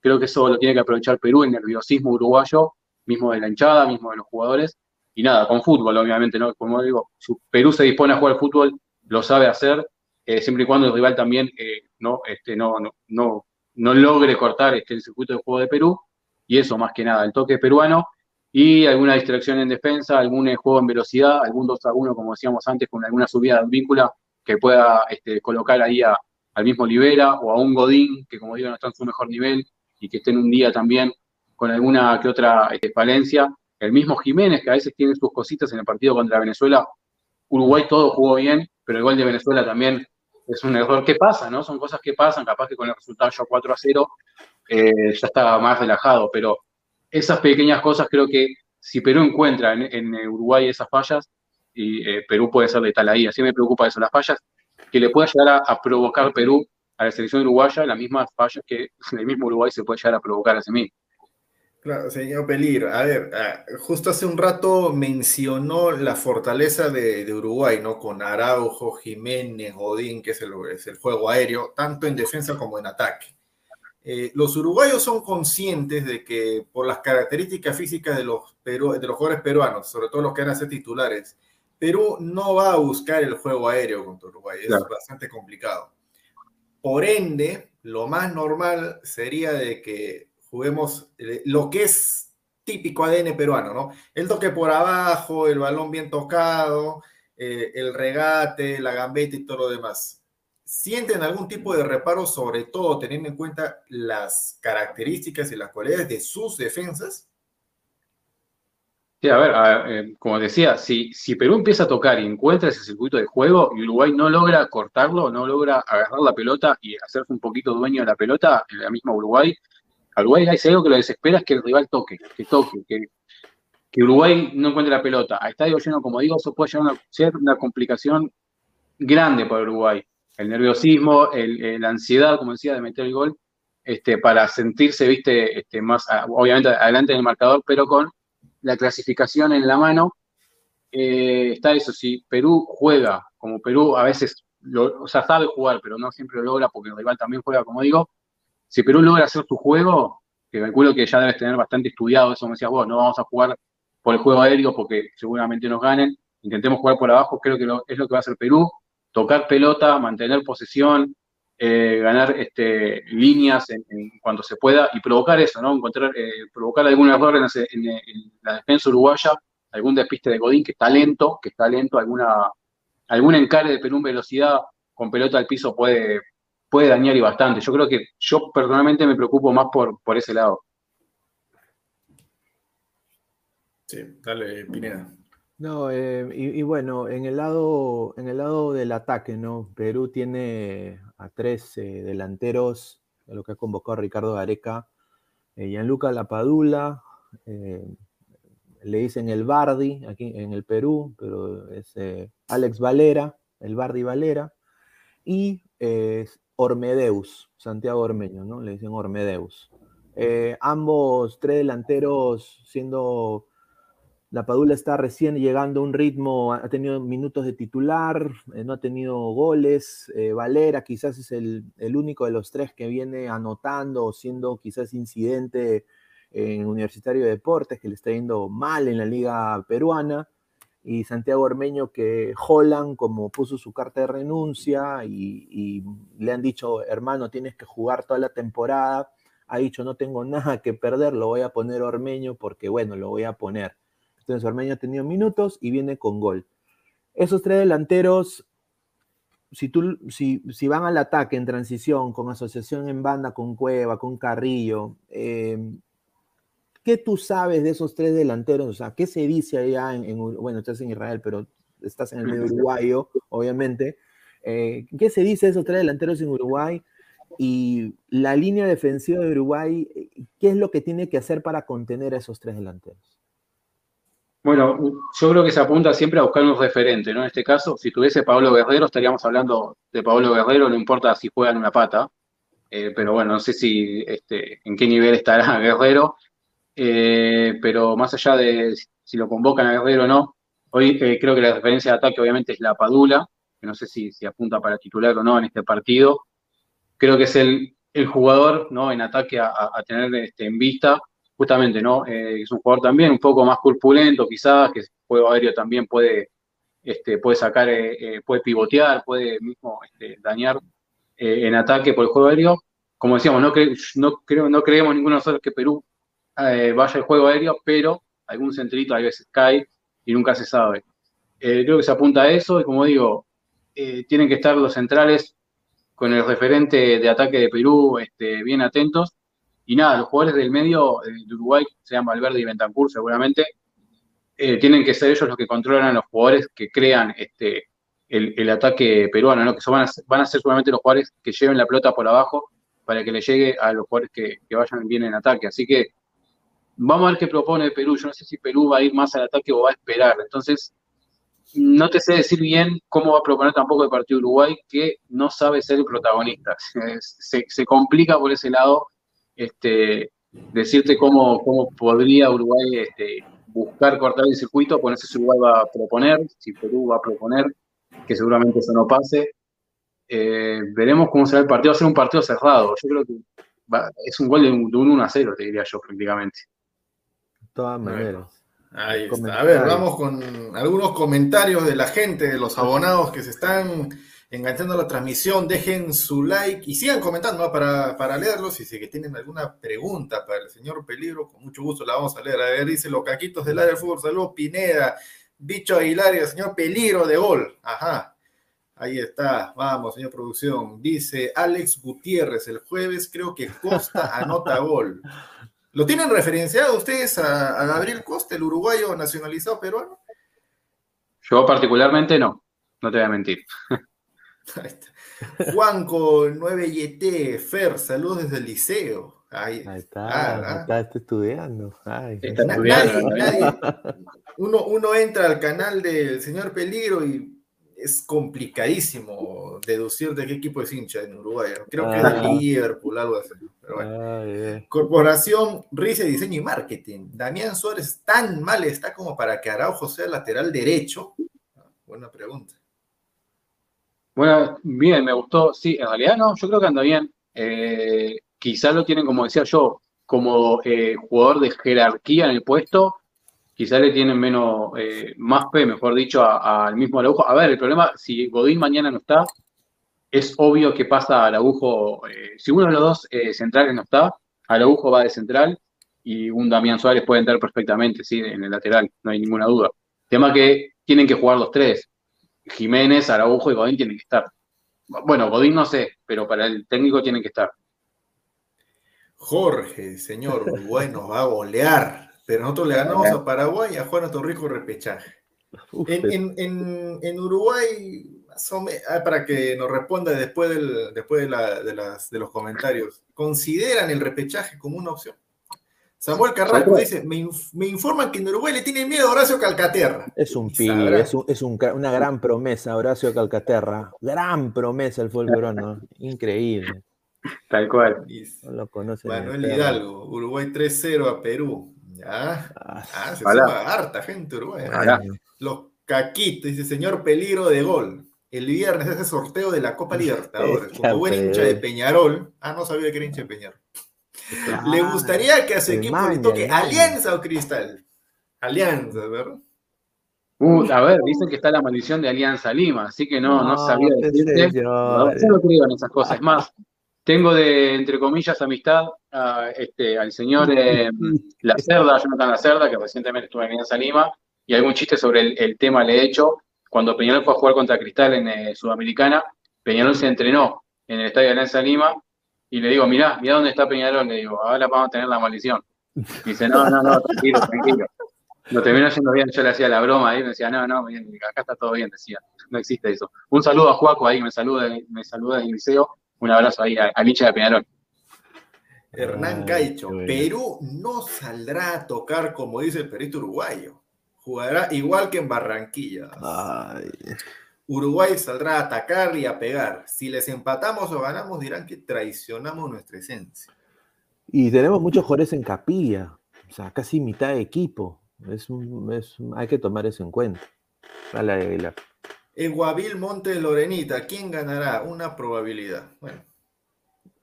creo que eso lo tiene que aprovechar Perú, el nerviosismo uruguayo, mismo de la hinchada, mismo de los jugadores, y nada, con fútbol, obviamente, ¿no? Como digo, si Perú se dispone a jugar fútbol, lo sabe hacer, eh, siempre y cuando el rival también eh, no, este, no, no, no, logre cortar este, el circuito de juego de Perú, y eso más que nada, el toque peruano, y alguna distracción en defensa, algún eh, juego en velocidad, algún 2 a 1, como decíamos antes, con alguna subida de víncula que pueda este, colocar ahí al mismo Libera o a un Godín, que como digo no está en su mejor nivel y que esté en un día también con alguna que otra este. El mismo Jiménez, que a veces tiene sus cositas en el partido contra Venezuela. Uruguay todo jugó bien, pero el gol de Venezuela también es un error que pasa, ¿no? Son cosas que pasan, capaz que con el resultado ya 4 a 0 eh, ya está más relajado, pero esas pequeñas cosas creo que si Perú encuentra en, Uruguay esas fallas, y eh, Perú puede ser letal ahí. Así me preocupa eso, las fallas que le pueda llegar a, provocar Perú a la selección uruguaya, las mismas fallas que el mismo Uruguay se puede llegar a provocar a sí mismo. Claro, señor Pelir, a ver, ah, justo hace un rato mencionó la fortaleza de, Uruguay, ¿no? Con Araujo, Jiménez, Godín, que es el, es el juego aéreo, tanto en defensa como en ataque. Eh, los uruguayos son conscientes de que por las características físicas de los, de los jugadores peruanos, sobre todo los que van a ser titulares, Perú no va a buscar el juego aéreo contra Uruguay, es bastante complicado. Por ende, lo más normal sería de que juguemos eh, lo que es típico ADN peruano, ¿no? El toque por abajo, el balón bien tocado, eh, el regate, la gambeta y todo lo demás sienten algún tipo de reparo, sobre todo teniendo en cuenta las características y las cualidades de sus defensas? Sí, a ver, eh, como decía, si, si Perú empieza a tocar y encuentra ese circuito de juego y Uruguay no logra cortarlo, no logra agarrar la pelota y hacerse un poquito dueño de la pelota, en la misma Uruguay, a Uruguay hay algo que lo desespera es que el rival toque, que toque, que, Uruguay no encuentre la pelota. A estadio lleno, como digo, eso puede llegar ser una complicación grande para Uruguay el nerviosismo, la ansiedad, como decía, de meter el gol, este, para sentirse, viste, este, más, obviamente adelante en el marcador, pero con la clasificación en la mano, eh, está eso, si Perú juega, como Perú a veces, o sea, sabe jugar, pero no siempre lo logra porque el rival también juega, como digo, si Perú logra hacer su juego, que calculo que ya debes tener bastante estudiado, eso me decías vos, no vamos a jugar por el juego aéreo porque seguramente nos ganen, intentemos jugar por abajo, creo que es lo que va a hacer Perú, tocar pelota, mantener posesión, eh, ganar este, líneas en, cuanto se pueda y provocar eso, ¿no? Encontrar, eh, provocar algún error en, la defensa uruguaya, algún despiste de Godín que está lento, que está lento, alguna, algún encare de Perú en velocidad con pelota al piso puede, puede dañar y bastante. Yo creo que yo personalmente me preocupo más por, por ese lado. Sí, dale, Pineda. No, eh, y, bueno, en el lado, en el lado del ataque, ¿no? Perú tiene a tres eh, delanteros, lo que ha convocado Ricardo Gareca, eh, Gianluca Lapadula, le dicen el Bardi aquí en el Perú, pero es Alex Valera, el Bardi Valera, y Ormedeus, Santiago Ormeño, ¿no? Le dicen Ormedeus. ambos tres delanteros siendo la Padula está recién llegando a un ritmo, ha tenido minutos de titular, eh, no ha tenido goles. Eh, Valera quizás es el, único de los tres que viene anotando o siendo quizás incidente en Universitario de Deportes, que le está yendo mal en la liga peruana. Y Santiago Ormeño que Holland, como puso su carta de renuncia y, le han dicho, hermano, tienes que jugar toda la temporada, ha dicho, no tengo nada que perder, lo voy a poner Ormeño porque, bueno, lo voy a poner entonces Ormeño ha tenido minutos y viene con gol. Esos tres delanteros, si, tú, si, si van al ataque en transición, con asociación en banda con Cueva, con Carrillo, em, ¿qué tú sabes de esos tres delanteros? O sea, ¿qué se dice allá en, bueno, estás en Israel, pero estás en el medio uruguayo, obviamente. Eh, ¿Qué se dice de esos tres delanteros en Uruguay? Y la línea defensiva de Uruguay, ¿qué es lo que tiene que hacer para contener a esos tres delanteros? Bueno, yo creo que se apunta siempre a buscar un referente, ¿no? En este caso, si tuviese Pablo Guerrero, estaríamos hablando de Pablo Guerrero, no importa si juega en una pata, eh, pero bueno, no sé si este, en qué nivel estará Guerrero, eh, pero más allá de si lo convocan a Guerrero o no, hoy eh, creo que la referencia de ataque obviamente es la Padula, que no sé si, apunta para titular o no en este partido. Creo que es el, jugador ¿no? en ataque a, tener este, en vista justamente, ¿no? Eh, es un jugador también un poco más corpulento, quizás, que el juego aéreo también puede, este, puede sacar, puede pivotear, puede mismo este, dañar en ataque por el juego aéreo. Como decíamos, no, creo, no creemos ninguno de nosotros que Perú vaya al juego aéreo, pero algún centrito a veces cae y nunca se sabe. creo que se apunta a eso y como digo, tienen que estar los centrales con el referente de ataque de Perú este, bien atentos y nada, los jugadores del medio eh, de Uruguay, sean Valverde y Bentancur seguramente, eh, tienen que ser ellos los que controlan a los jugadores que crean este, el, ataque peruano, ¿no? que van, a, van a ser seguramente los jugadores que lleven la pelota por abajo para que le llegue a los jugadores que vayan bien en ataque. Así que vamos a ver qué propone Perú. Yo no sé si Perú va a ir más al ataque o va a esperar. Entonces, no te sé decir bien cómo va a proponer tampoco el partido Uruguay, que no sabe ser el protagonista. Se, complica por ese lado este, decirte cómo, cómo podría Uruguay este, buscar cortar el circuito, con ese Uruguay va a proponer, si Perú va a proponer, que seguramente eso no pase. Eh, veremos cómo será el partido, va a ser un partido cerrado. Yo creo que es un gol de un, 1 a 0, te diría yo, prácticamente. Todas maneras. Ahí está. A ver, vamos con algunos comentarios de la gente, de los abonados que se están enganchando la transmisión, dejen su like y sigan comentando para, para leerlos. Y si que tienen alguna pregunta para el señor Peligro, con mucho gusto la vamos a leer. A ver, dice los caquitos del área del fútbol, saludos Pineda, Bicho Aguilar y el señor Peligro de gol. Ajá. Ahí está, vamos, señor producción. Dice Alex Gutiérrez, el jueves creo que Costa anota gol. ¿Lo tienen referenciado ustedes a, a Gabriel Costa, el uruguayo nacionalizado peruano? Yo particularmente no, no te voy a mentir. Juanco 9YT, Fer, saludos desde el liceo. Ahí, está, está, estudiando. uno, uno entra al canal del señor Peligro y es complicadísimo deducir de qué equipo es hincha en Uruguay. Creo que es de ah. Liverpool, algo así. Corporación Rice Diseño y Marketing. Damián Suárez tan mal está como para que Araujo sea lateral derecho. Buena pregunta. Bueno, bien, me gustó. Sí, en realidad no, yo creo que anda bien. Eh, quizás lo tienen, como decía yo, como eh, jugador de jerarquía en el puesto, quizás le tienen menos, eh, más fe, mejor dicho, al mismo Araujo. A ver, el problema, si Godín mañana no está, es obvio que pasa a Araujo, si uno de los dos centrales no está, Araujo va de central y un Damián Suárez puede entrar perfectamente, sí, en el lateral, no hay ninguna duda. tema que tienen que jugar los tres. Jiménez, Araujo y Godín tienen que estar. Bueno, Godín no sé, pero para el técnico tienen que estar. Jorge, señor, bueno, va a golear, pero nosotros le ganamos a Paraguay y a Juan Rico repechaje. En, Uruguay, para que nos responda después, del, después de los comentarios, ¿consideran el repechaje como una opción? Samuel Carrasco dice, me, informan que en Uruguay le tienen miedo a Horacio Calcaterra. Es un pibe, es, una gran promesa Horacio Calcaterra. Gran promesa el fútbol peruano. Increíble. Tal cual. No lo conoce. Manuel Hidalgo, Uruguay 3-0 a Perú. Ya. Ah, ah se suma harta gente Uruguay. Los caquitos, dice señor peligro de gol. El viernes ese sorteo de la Copa Libertadores. Como buen hincha de Peñarol. Ah, no sabía que era hincha de Peñarol. ¿Le gustaría que a su equipo le toque Alianza o Cristal? Alianza, ¿verdad? Uh, a ver, dicen que está la maldición de Alianza Lima, así que no, no, sabía decirte. Yo no creo en esas cosas. Es más, tengo de, entre comillas, amistad a, este, al señor eh, La Cerda, Jonathan La Cerda, que recientemente estuvo en Alianza Lima, y algún chiste sobre el, tema le he hecho. Cuando Peñarol fue a jugar contra Cristal en eh, Sudamericana, Peñarol se entrenó en el estadio de Alianza Lima y le digo, mirá, mirá dónde está Peñarol. Le digo, ahora vamos a tener la maldición. dice, no, no, no, tranquilo, tranquilo. Lo terminó yendo bien, yo le hacía la broma ahí, me decía, no, no, acá está todo bien, decía, no existe eso. Un saludo a Juaco ahí, me saluda, me saluda del liceo, un abrazo ahí a, a de Peñarol. Hernán Caicho, Perú no saldrá a tocar como dice el perito uruguayo. Jugará igual que en Barranquilla. Uruguay saldrá a atacar y a pegar. Si les empatamos o ganamos, dirán que traicionamos nuestra esencia. Y tenemos muchos jugadores en capilla, o sea, casi mitad de equipo. Es, hay que tomar eso en cuenta. Dale, En Guavil Monte Lorenita, ¿quién ganará? Una probabilidad. Bueno.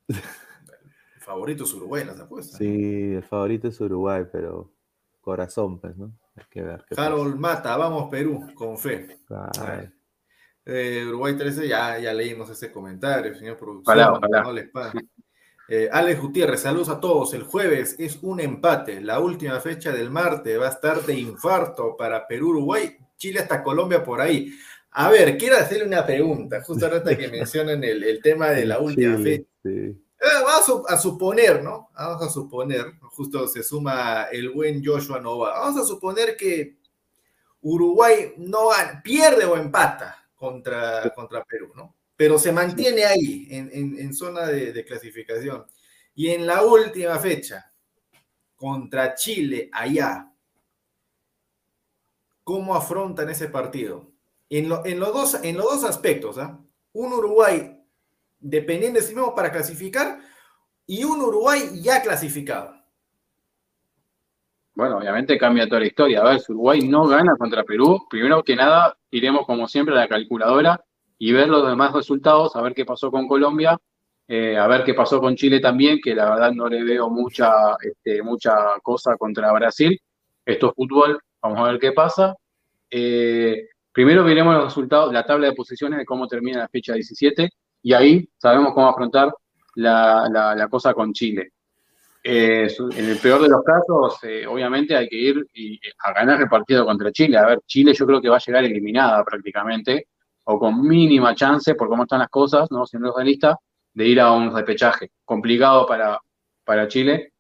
favorito es Uruguay en las apuestas. Sí, el favorito es Uruguay, pero corazón, pues, ¿no? Hay que ver. Harold Mata, vamos Perú, con fe. Eh, Uruguay 13, ya, ya leímos ese comentario, señor productor. No les eh, Alex Gutiérrez, saludos a todos. El jueves es un empate. La última fecha del martes va a estar de infarto para Perú-Uruguay, Chile hasta Colombia por ahí. A ver, quiero hacerle una pregunta, justo ahora que mencionan el, el tema de la última fecha. Sí. Eh, vamos a, suponer, ¿no? Vamos a suponer, justo se suma el buen Joshua Nova. Vamos a suponer que Uruguay no pierde o empata contra, contra Perú, ¿no? Pero se mantiene ahí, en, zona de, clasificación. Y en la última fecha, contra Chile, allá, ¿cómo afrontan ese partido? En, los, dos, en los dos aspectos, ¿ah? Un Uruguay dependiendo de sí mismo para clasificar, y un Uruguay ya clasificado. Bueno, obviamente cambia toda la historia. A ver, si Uruguay no gana contra Perú, primero que nada iremos como siempre a la calculadora y ver los demás resultados, a ver qué pasó con Colombia, eh, a ver qué pasó con Chile también, que la verdad no le veo mucha, este, mucha cosa contra Brasil. Esto es fútbol, vamos a ver qué pasa. Eh, primero veremos los resultados, la tabla de posiciones de cómo termina la fecha 17 y ahí sabemos cómo afrontar la, cosa con Chile. En el peor de los casos, eh, obviamente hay que ir a ganar el partido contra Chile. A ver, Chile yo creo que va a llegar eliminada prácticamente, o con mínima chance, por cómo están las cosas, ¿no? siendo realista, de ir a un repechaje. Complicado para, para Chile.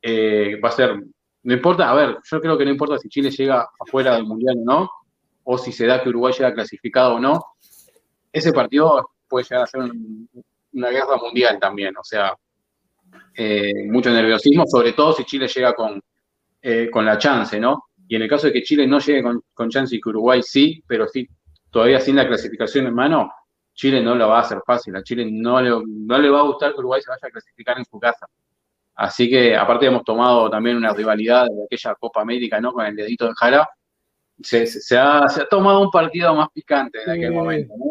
Eh, va a ser, no importa, a ver, yo creo que no importa si Chile llega afuera del Mundial o no, o si se da que Uruguay llega clasificado o no. Ese partido puede llegar a ser una guerra mundial también, o sea, eh, mucho nerviosismo, sobre todo si Chile llega con, eh, con la chance, ¿no? Y en el caso de que Chile no llegue con, chance y que Uruguay sí, pero sí, todavía sin la clasificación en mano, Chile no lo va a hacer fácil, a Chile no le, no le va a gustar que Uruguay se vaya a clasificar en su casa. Así que, aparte hemos tomado también una rivalidad de aquella Copa América, ¿no? Con el dedito de Jara. Se, se, ha, se ha tomado un partido más picante en aquel momento, ¿no?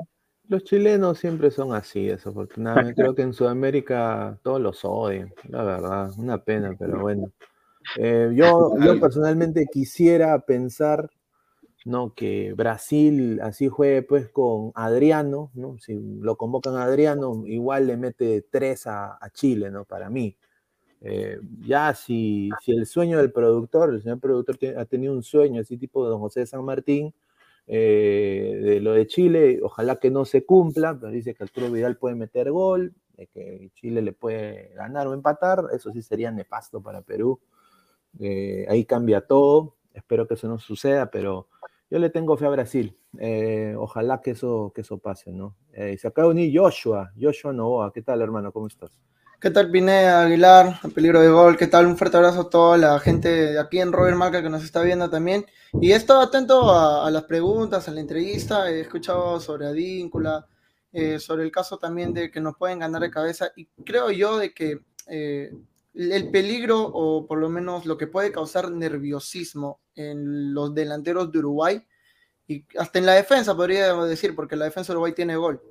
Los chilenos siempre son así, desafortunadamente. Creo que en Sudamérica todos los odian, la verdad. Una pena, pero bueno. Eh, yo, yo personalmente quisiera pensar ¿no? que Brasil así juegue pues con Adriano, ¿no? Si lo convocan a Adriano, igual le mete tres a, Chile, ¿no? Para mí. Eh, ya si, si el sueño del productor, el señor productor ha tenido un sueño así tipo de Don José de San Martín, eh, de lo de Chile, ojalá que no se cumpla, pero dice que Arturo Vidal puede meter gol, de que Chile le puede ganar o empatar, eso sí sería nefasto para Perú. Eh, ahí cambia todo, espero que eso no suceda, pero yo le tengo fe a Brasil. Eh, ojalá que eso, que eso pase, ¿no? se acaba de unir Joshua, Joshua Novoa, ¿qué tal hermano? ¿Cómo estás? ¿Qué tal Pineda, Aguilar, a peligro de gol? ¿Qué tal? Un fuerte abrazo a toda la gente de aquí en Robert Marca que nos está viendo también. Y he estado atento a, las preguntas, a la entrevista, he escuchado sobre Adíncula, eh, sobre el caso también de que nos pueden ganar de cabeza. Y creo yo de que eh, el peligro, o por lo menos lo que puede causar nerviosismo en los delanteros de Uruguay, y hasta en la defensa podría decir, porque la defensa de Uruguay tiene gol,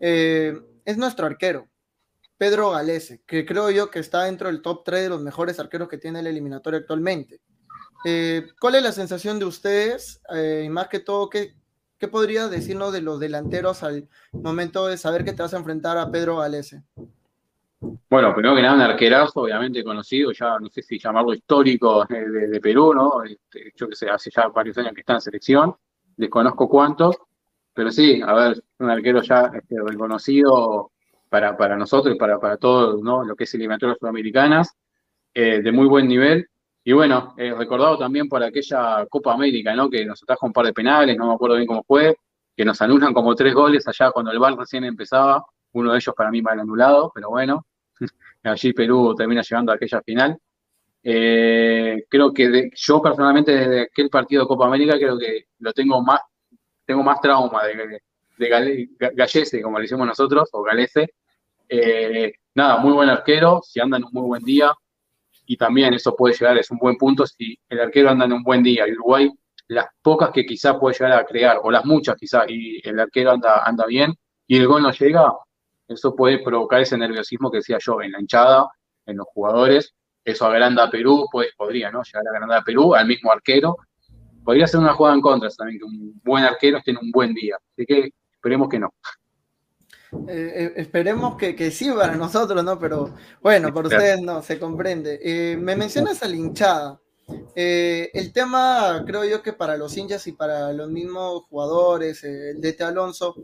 eh, es nuestro arquero Pedro Galese, que creo yo que está dentro del top 3 de los mejores arqueros que tiene el eliminatorio actualmente. Eh, ¿Cuál es la sensación de ustedes? Eh, y más que todo, ¿qué, ¿qué podría decirnos de los delanteros al momento de saber que te vas a enfrentar a Pedro Galese? Bueno, primero que nada, un arquerazo, obviamente conocido, ya no sé si llamarlo histórico de, Perú, ¿no? Este, yo que sé, hace ya varios años que está en selección, desconozco cuántos, pero sí, a ver, un arquero ya este, reconocido para, para nosotros y para, para todo ¿no? lo que es eliminatorias sudamericanas, eh, de muy buen nivel. y bueno, eh, recordado también por aquella Copa América, ¿no? Que nos atrajo un par de penales, no me acuerdo bien cómo fue, que nos anulan como tres goles allá cuando el VAR recién empezaba, uno de ellos para mí mal anulado, pero bueno, allí Perú termina llegando a aquella final. Eh, creo que yo personalmente desde aquel partido de Copa América creo que lo tengo más, tengo más trauma de, de Gallese, como le decimos nosotros, o Galese. Eh, nada, muy buen arquero, si anda en un muy buen día, y también eso puede llegar, es un buen punto si el arquero anda en un buen día y Uruguay, las pocas que quizá puede llegar a crear, o las muchas quizá, y el arquero anda, anda bien, y el gol no llega, eso puede provocar ese nerviosismo que decía yo en la hinchada, en los jugadores, eso agranda a Perú, pues podría, ¿no? Llegar a agrandar a Perú, al mismo arquero, podría ser una jugada en contra también, que un buen arquero esté en un buen día, así que esperemos que no. Eh, eh, esperemos que, que, sí para nosotros, ¿no? Pero bueno, por ustedes no, se comprende. Eh, me mencionas a la hinchada. el tema, creo yo que para los hinchas y para los mismos jugadores, el DT Alonso,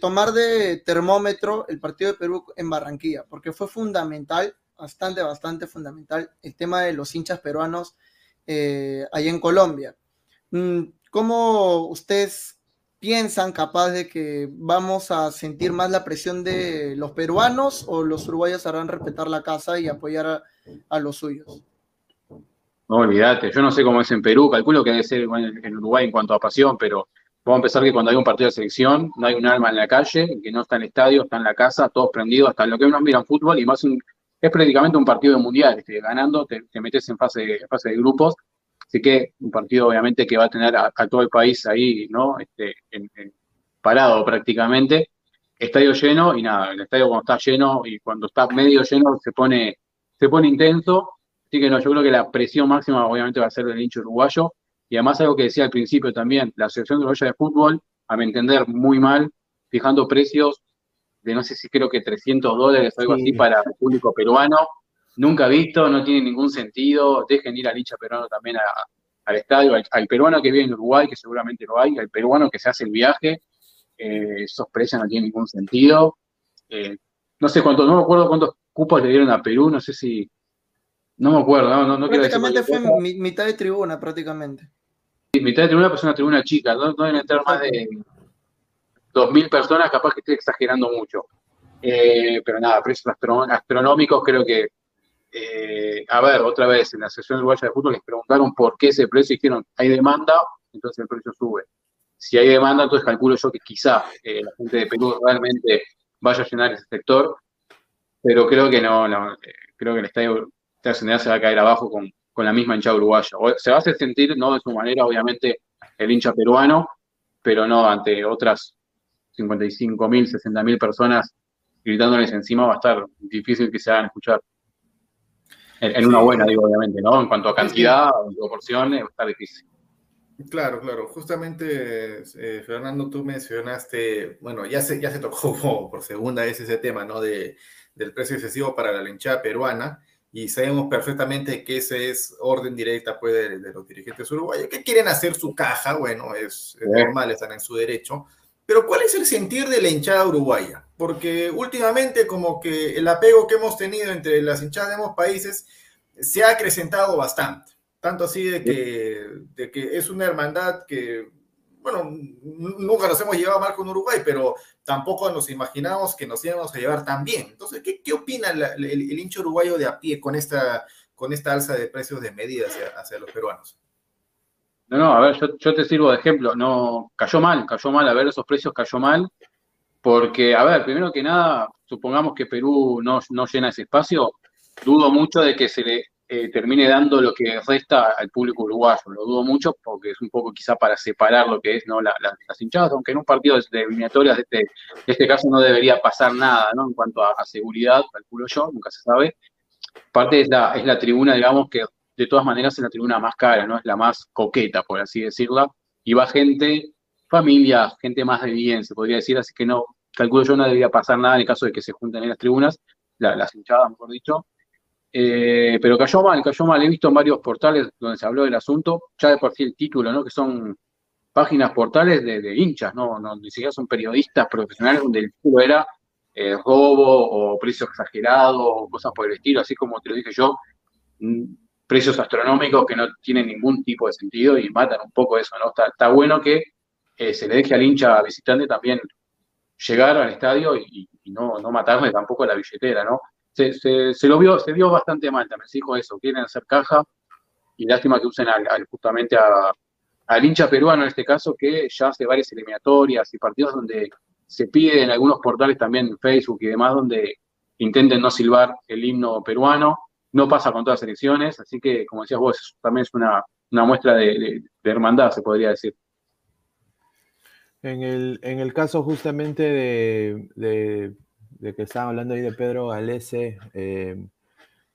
tomar de termómetro el partido de Perú en Barranquilla, porque fue fundamental, bastante, bastante fundamental, el tema de los hinchas peruanos allá en Colombia. Mm, ¿Cómo ustedes piensan capaz de que vamos a sentir más la presión de los peruanos o los uruguayos harán respetar la casa y apoyar a, los suyos? No, olvídate, yo no sé cómo es en Perú, calculo que debe ser en Uruguay en cuanto a pasión, pero vamos a empezar que cuando hay un partido de selección no hay un alma en la calle, que no está en el estadio, está en la casa, todos prendidos, hasta lo que uno mira en fútbol y más es prácticamente un partido de mundial, este, ganando te, metes en fase, fase de grupos Así que un partido obviamente que va a tener a, todo el país ahí, ¿no? Este, parado prácticamente. Estadio lleno y nada, el estadio cuando está lleno y cuando está medio lleno se pone, se pone intenso. Así que no, yo creo que la presión máxima obviamente va a ser del hincho uruguayo. Y además algo que decía al principio también, la Asociación Uruguaya de Fútbol, a mi entender, muy mal, fijando precios de no sé si creo que 300 dólares, algo así para el público peruano nunca visto, no tiene ningún sentido. Dejen ir al hincha peruano también al estadio, al, peruano que vive en Uruguay, que seguramente lo hay, al peruano que se hace el viaje. Eh, esos precios no tienen ningún sentido. Eh, no sé cuánto, no me acuerdo cuántos cupos le dieron a Perú, no sé si. No me acuerdo, no, no, Prácticamente fue mitad de tribuna, prácticamente. Sí, mitad de tribuna, pero es una tribuna chica, no, deben entrar más de 2.000 personas, capaz que estoy exagerando mucho. Eh, pero nada, precios astronómicos, creo que eh, a ver, otra vez, en la sesión uruguaya de fútbol les preguntaron por qué ese precio y dijeron, hay demanda, entonces el precio sube. Si hay demanda, entonces calculo yo que quizá eh, la gente de Perú realmente vaya a llenar ese sector, pero creo que no, eh, creo que el estadio se va a caer abajo con, con la misma hinchada uruguaya. se va a hacer sentir, no de su manera, obviamente, el hincha peruano, pero no ante otras 55 mil, 60 mil personas gritándoles encima, va a estar difícil que se hagan escuchar. En, una buena, digo, obviamente, ¿no? En cuanto a cantidad, en proporciones, está difícil. Claro, claro. Justamente, eh, Fernando, tú mencionaste, bueno, ya se, ya se tocó por segunda vez ese tema, ¿no? De, del precio excesivo para la linchada peruana y sabemos perfectamente que ese es orden directa pues, de, los dirigentes uruguayos que quieren hacer su caja, bueno, es, es normal, están en su derecho, pero ¿cuál es el sentir de la hinchada uruguaya? Porque últimamente como que el apego que hemos tenido entre las hinchadas de ambos países se ha acrecentado bastante. Tanto así de que, de que es una hermandad que, bueno, nunca nos hemos llevado mal con Uruguay, pero tampoco nos imaginamos que nos íbamos a llevar tan bien. Entonces, ¿qué, qué opina el, el, hincha uruguayo de a pie con esta, con esta alza de precios de medidas hacia, hacia los peruanos? No, no, a ver, yo, te sirvo de ejemplo. No, cayó mal, cayó mal. A ver, esos precios cayó mal. Porque, a ver, primero que nada, supongamos que Perú no, llena ese espacio, dudo mucho de que se le eh, termine dando lo que resta al público uruguayo. Lo dudo mucho porque es un poco quizá para separar lo que es ¿no? las hinchadas, aunque en un partido de eliminatorias de este, de este caso no debería pasar nada ¿no? en cuanto a, seguridad, calculo yo, nunca se sabe. Parte es la, es la tribuna, digamos, que de todas maneras es la tribuna más cara, ¿no? Es la más coqueta, por así decirla. Y va gente, familia, gente más de bien, se podría decir, así que no, calculo yo no debería pasar nada en el caso de que se junten en las tribunas, las hinchadas, mejor dicho. Eh, pero cayó mal, cayó mal. He visto en varios portales donde se habló del asunto, ya de por sí el título, ¿no? Que son páginas, portales de, hinchas, ¿no? Ni siquiera son periodistas profesionales donde el título era eh, robo o precio exagerado o cosas por el estilo, así como te lo dije yo. precios astronómicos que no tienen ningún tipo de sentido y matan un poco eso, ¿no? Está, bueno que eh, se le deje al hincha visitante también llegar al estadio y, no, no matarle tampoco la billetera, ¿no? Se, se, lo vio, se vio bastante mal, también se dijo eso, quieren hacer caja y lástima que usen justamente a, al hincha peruano en este caso, que ya hace varias eliminatorias y partidos donde se pide en algunos portales también Facebook y demás, donde intenten no silbar el himno peruano. No pasa con todas las elecciones, así que, como decías vos, también es una, muestra de, hermandad, se podría decir. En el, en el caso justamente de, que estaba hablando ahí de Pedro Galese, eh,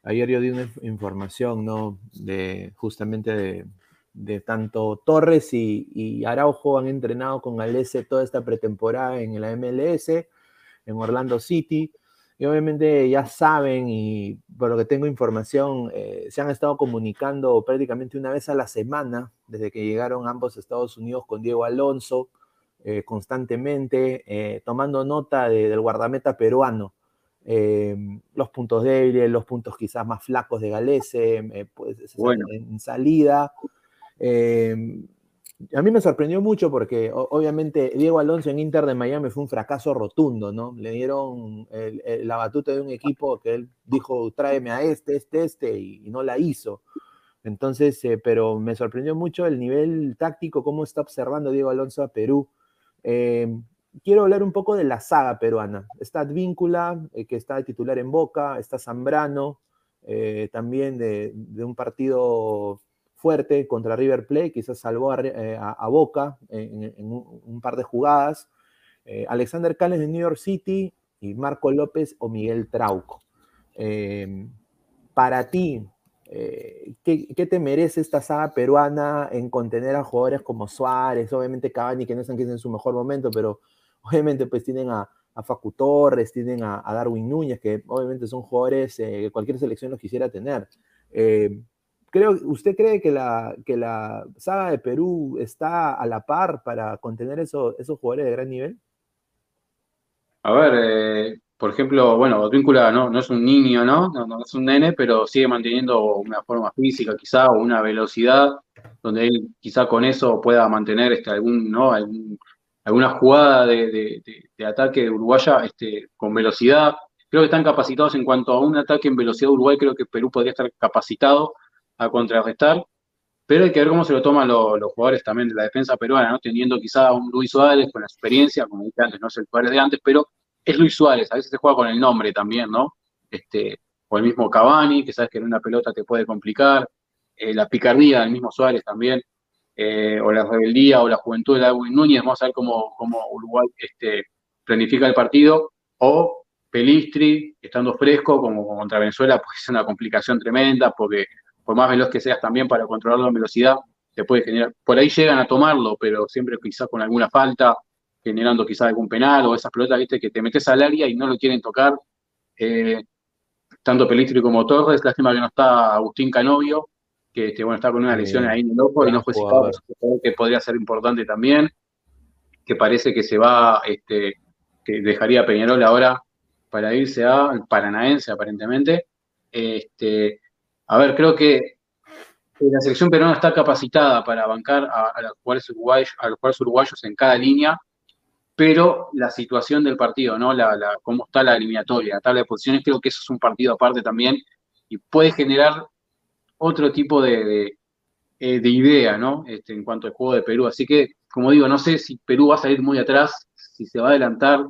ayer yo di una información, ¿no? De justamente de, de tanto Torres y, Araujo han entrenado con Alese toda esta pretemporada en la MLS, en Orlando City. Y obviamente ya saben, y por lo que tengo información, eh, se han estado comunicando prácticamente una vez a la semana, desde que llegaron ambos a Estados Unidos con Diego Alonso, eh, constantemente, eh, tomando nota del guardameta peruano. los puntos débiles, los puntos quizás más flacos de Galese, pues, en salida, a mí me sorprendió mucho porque obviamente Diego Alonso en Inter de Miami fue un fracaso rotundo, ¿no? Le dieron la batuta de un equipo que él dijo, tráeme a este, este, este, y, no la hizo. Entonces, eh, pero me sorprendió mucho el nivel táctico, cómo está observando Diego Alonso a Perú. Em, quiero hablar un poco de la saga peruana. Está Advíncula, eh, que está de titular en Boca, está Zambrano, eh, también de, un partido fuerte contra River Plate, quizás salvó a, eh, Boca en, un, par de jugadas. Alexander Cales de New York City y Marco López o Miguel Trauco. Em, para ti, eh, ¿qué, te merece esta saga peruana en contener a jugadores como Suárez, obviamente Cavani, que no están en su mejor momento, pero obviamente pues tienen a, Facu Torres, tienen a, Darwin Núñez, que obviamente son jugadores que cualquier selección los quisiera tener. Em, creo, ¿Usted cree que la, que la saga de Perú está a la par para contener esos jugadores de gran nivel? A ver, eh, por ejemplo, bueno, Advíncula no, no es un niño, ¿no? ¿no? es un nene, pero sigue manteniendo una forma física quizá o una velocidad donde él quizá con eso pueda mantener este, algún, ¿no? alguna jugada de, ataque de Uruguaya este, con velocidad. Creo que están capacitados en cuanto a un ataque en velocidad Uruguay, creo que Perú podría estar capacitado a contrarrestar, pero hay que ver cómo se lo toman los, jugadores también de la defensa peruana, ¿no? Teniendo quizá a un Luis Suárez con la experiencia, como dije antes, no es el Suárez de antes, pero es Luis Suárez, a veces se juega con el nombre también, ¿no? Este, o el mismo Cavani, que sabes que en una pelota te puede complicar, eh, la picardía del mismo Suárez también, eh, o la rebeldía o la juventud de Darwin Núñez, vamos a ver cómo, cómo Uruguay este, planifica el partido, o Pelistri, estando fresco, como contra Venezuela, pues es una complicación tremenda, porque por más veloz que seas también para controlarlo en velocidad, te puede generar, por ahí llegan a tomarlo, pero siempre quizás con alguna falta, generando quizás algún penal o esas pelotas, viste, que te metes al área y no lo quieren tocar. Eh, tanto Pelistri como Torres, lástima que no está Agustín Canovio, que este, bueno, está con una lesión ahí en el ojo y no fue citado, que podría ser importante también, que parece que se va, este, que dejaría a Peñarol ahora para irse al Paranaense aparentemente. Este, a ver, creo que la selección peruana está capacitada para bancar a, los jugadores uruguayos, a los jugadores uruguayos en cada línea, pero la situación del partido, ¿no? La, cómo está la eliminatoria, la tabla de posiciones, creo que eso es un partido aparte también y puede generar otro tipo de, eh, idea, ¿no? Este, en cuanto al juego de Perú. Así que, como digo, no sé si Perú va a salir muy atrás, si se va a adelantar.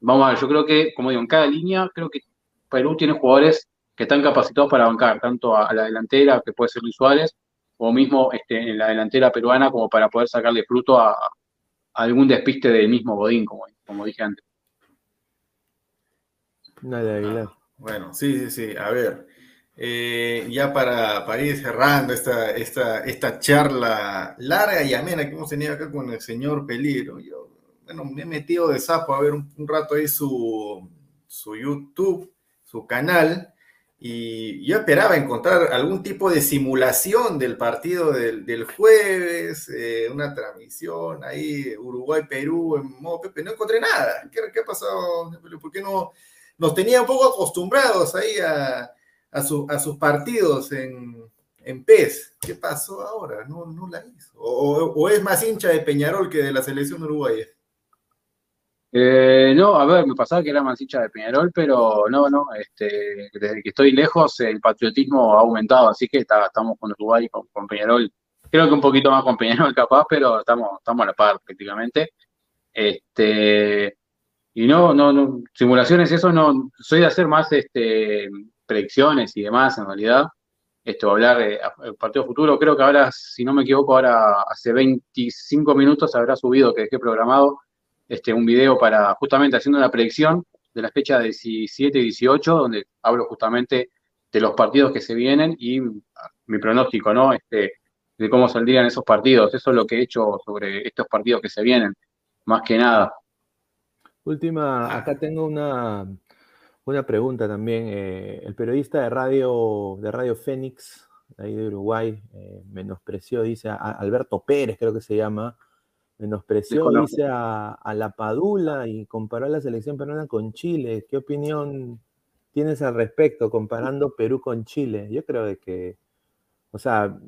Vamos a ver, yo creo que, como digo, en cada línea, creo que Perú tiene jugadores que están capacitados para bancar tanto a, la delantera, que puede ser Luis Suárez, o mismo este, en la delantera peruana, como para poder sacarle fruto a, algún despiste del mismo Godín, como, como dije antes. Bueno, sí, sí, sí. A ver, eh, ya para, para, ir cerrando esta, esta, esta charla larga y amena que hemos tenido acá con el señor Peligro, yo, bueno, me he metido de sapo a ver un, un rato ahí su, su YouTube, su canal, y yo esperaba encontrar algún tipo de simulación del partido del, jueves, eh, una transmisión ahí, Uruguay-Perú en modo Pepe. No encontré nada. ¿Qué, qué ha pasado? ¿Por qué no? Nos tenía un poco acostumbrados ahí a, a, sus partidos en, en PES. ¿Qué pasó ahora? No, no la hizo. O, o es más hincha de Peñarol que de la selección uruguaya. Eh, no, a ver, me pasaba que era más de Peñarol, pero no, no, este, desde que estoy lejos el patriotismo ha aumentado, así que está- estamos con Uruguay, con, con Peñarol, creo que un poquito más con Peñarol capaz, pero estamos, estamos a la par prácticamente. Este, y no, no, no, simulaciones, eso no, soy de hacer más este, predicciones y demás en realidad. Esto, hablar de a- partido futuro, creo que ahora, si no me equivoco, ahora hace 25 minutos habrá subido que dejé programado este, un video para justamente haciendo una predicción de la fecha 17 y 18, donde hablo justamente de los partidos que se vienen y mi pronóstico, ¿no? Este, de cómo saldrían esos partidos. Eso es lo que he hecho sobre estos partidos que se vienen, más que nada. Última, acá tengo una, una pregunta también. eh, el periodista de radio, de Radio Fénix, ahí de Uruguay, eh, menospreció, dice, a- Alberto Pérez creo que se llama, menospreció, dice, a, a la Padula y comparó a la selección peruana con Chile. ¿Qué opinión tienes al respecto comparando Perú con Chile? Yo creo de que, o sea,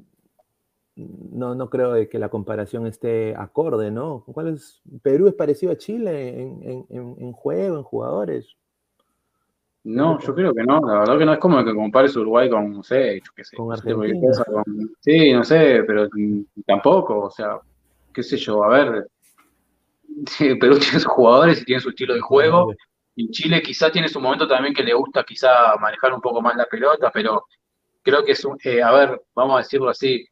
no, no creo de que la comparación esté acorde, ¿no? ¿Cuál es? Perú es parecido a Chile en, en- juego, en jugadores. No, yo creo que no, la verdad que no es como que compares Uruguay con, no sé, yo qué sé, Con Argentina. con- sí, no sé, pero tampoco, o sea, qué sé yo, a ver, Perú tiene sus jugadores y tiene su estilo de juego, y Chile quizá tiene su momento también que le gusta quizá manejar un poco más la pelota, pero creo que es un, eh, a ver, vamos a decirlo así,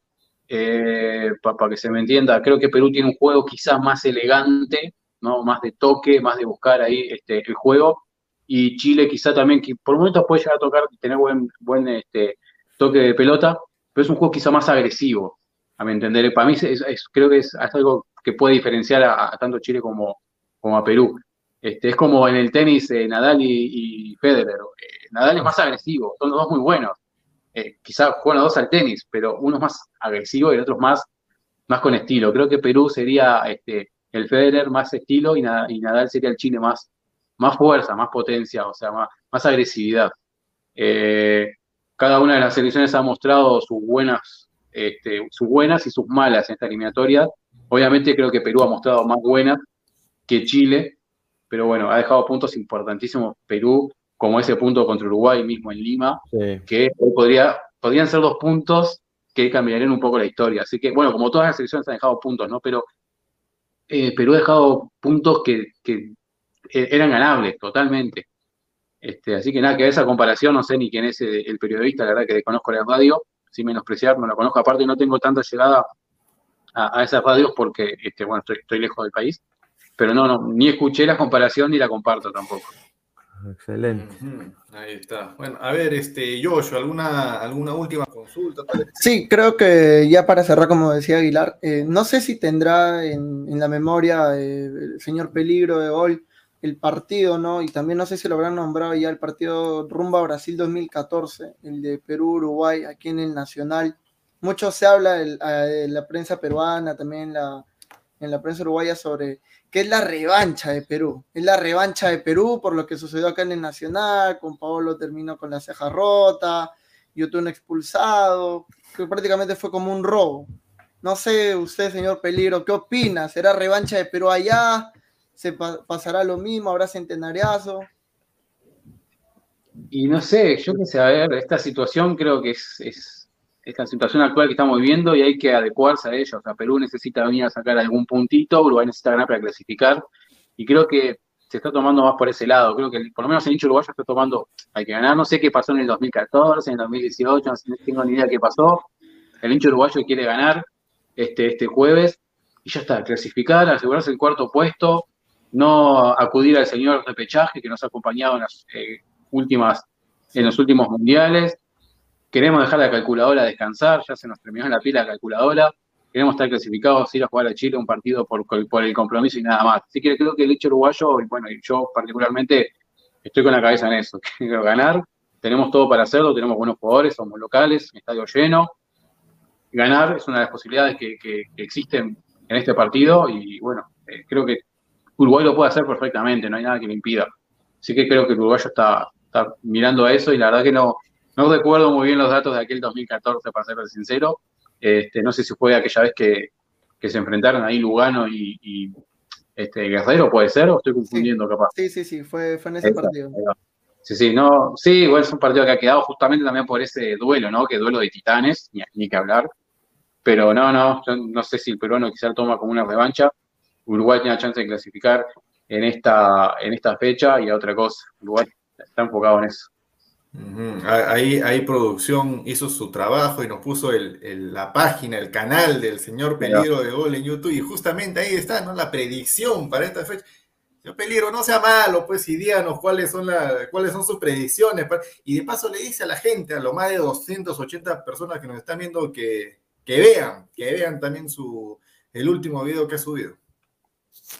para que se me entienda, creo que Perú tiene un juego quizá más elegante, ¿no? Más de toque, más de buscar ahí este, el juego, y Chile quizá también, que por momentos puede llegar a tocar, tener buen, buen este, toque de pelota, pero es un juego quizá más agresivo, a mi entender. Para mí es- creo que es, algo que puede diferenciar a, tanto Chile como, como a Perú. Este, es como en el tenis eh, Nadal y, Federer. Eh, Nadal es más agresivo, son los dos muy buenos. Eh, quizá juegan los dos al tenis, pero uno es más agresivo y el otro es más, más con estilo. Creo que Perú sería este, el Federer más estilo y, Na- y Nadal sería el Chile más, más fuerza, más potencia, o sea, más, más agresividad. Cada una de las selecciones ha mostrado sus buenas, este, sus buenas y sus malas en esta eliminatoria. Obviamente creo que Perú ha mostrado más buenas que Chile, pero bueno, ha dejado puntos importantísimos Perú, como ese punto contra Uruguay mismo en Lima, que hoy podría, podrían ser dos puntos que cambiarían un poco la historia. Así que, bueno, como todas las selecciones han dejado puntos, ¿no? Pero eh, Perú ha dejado puntos que, que eh, eran ganables totalmente. Este, así que nada, que esa comparación, no sé ni quién es el, el periodista, la verdad que desconozco la radio, sin menospreciar, no la conozco, aparte no tengo tanta llegada a, a esas radios porque, este, bueno, estoy, estoy lejos del país, pero no, no, ni escuché la comparación ni la comparto tampoco. Excelente. Ahí está. Bueno, a ver, este, Joshua, ¿alguna, alguna última consulta? Sí, creo que ya para cerrar, como decía Aguilar, eh, no sé si tendrá en, en la memoria eh, el señor Peligro de Gol el partido, ¿no? Y también no sé si lo habrán nombrado ya el partido rumba Brasil 2014, el de Perú-Uruguay, aquí en el Nacional. Mucho se habla en la prensa peruana, también la, en la prensa uruguaya sobre que es la revancha de Perú. Es la revancha de Perú por lo que sucedió acá en el Nacional, con Paolo terminó con la ceja rota, Yotun expulsado, que prácticamente fue como un robo. No sé, usted, señor Peligro, ¿qué opina? ¿Será revancha de Perú allá? ¿Se pa pasará lo mismo? ¿Habrá centenariazo? Y no sé, yo qué sé, a ver, esta situación creo que es, es esta situación actual que estamos viviendo y hay que adecuarse a ella. O sea, Perú necesita venir a sacar algún puntito, Uruguay necesita ganar para clasificar. Y creo que se está tomando más por ese lado. Creo que por lo menos el hincho uruguayo está tomando, hay que ganar. No sé qué pasó en el 2014, en el 2018, no, tengo ni idea qué pasó. El hincho uruguayo quiere ganar este, este jueves y ya está, clasificar, asegurarse el cuarto puesto, no acudir al señor repechaje que nos ha acompañado en las eh, últimas, en los últimos mundiales. Queremos dejar la calculadora descansar, ya se nos terminó la pila la calculadora. Queremos estar clasificados, ir a jugar a Chile un partido por, por el compromiso y nada más. Así que creo que el hecho uruguayo, y bueno, yo particularmente estoy con la cabeza en eso. Quiero ganar, tenemos todo para hacerlo, tenemos buenos jugadores, somos locales, estadio lleno. Ganar es una de las posibilidades que, que, que existen en este partido y bueno, eh, creo que Uruguay lo puede hacer perfectamente, no hay nada que le impida. Así que creo que el uruguayo está, está mirando a eso y la verdad que no, no recuerdo muy bien los datos de aquel 2014, para ser sincero. Este, no sé si fue aquella vez que, se enfrentaron ahí Lugano y, este, Guerrero, puede ser, o estoy confundiendo capaz. Sí, sí, sí, fue, fue en ese partido. Sí, sí, no, sí, igual es un partido que ha quedado justamente también por ese duelo, ¿no? Que duelo de titanes, ni, ni que hablar. Pero no, no, yo no sé si el peruano quizá toma como una revancha. Uruguay tiene la chance de clasificar en esta, en esta fecha y a otra cosa. Uruguay está enfocado en eso. Ahí, ahí producción hizo su trabajo y nos puso el, la página, el canal del señor Peligro de Gol en YouTube y justamente ahí está, ¿no? La predicción para esta fecha. Señor Peligro, no sea malo, pues, y díganos cuáles son, la, cuáles son sus predicciones. Y de paso le dice a la gente, a lo más de 280 personas que nos están viendo, que, que vean, que vean también su, el último video que ha subido.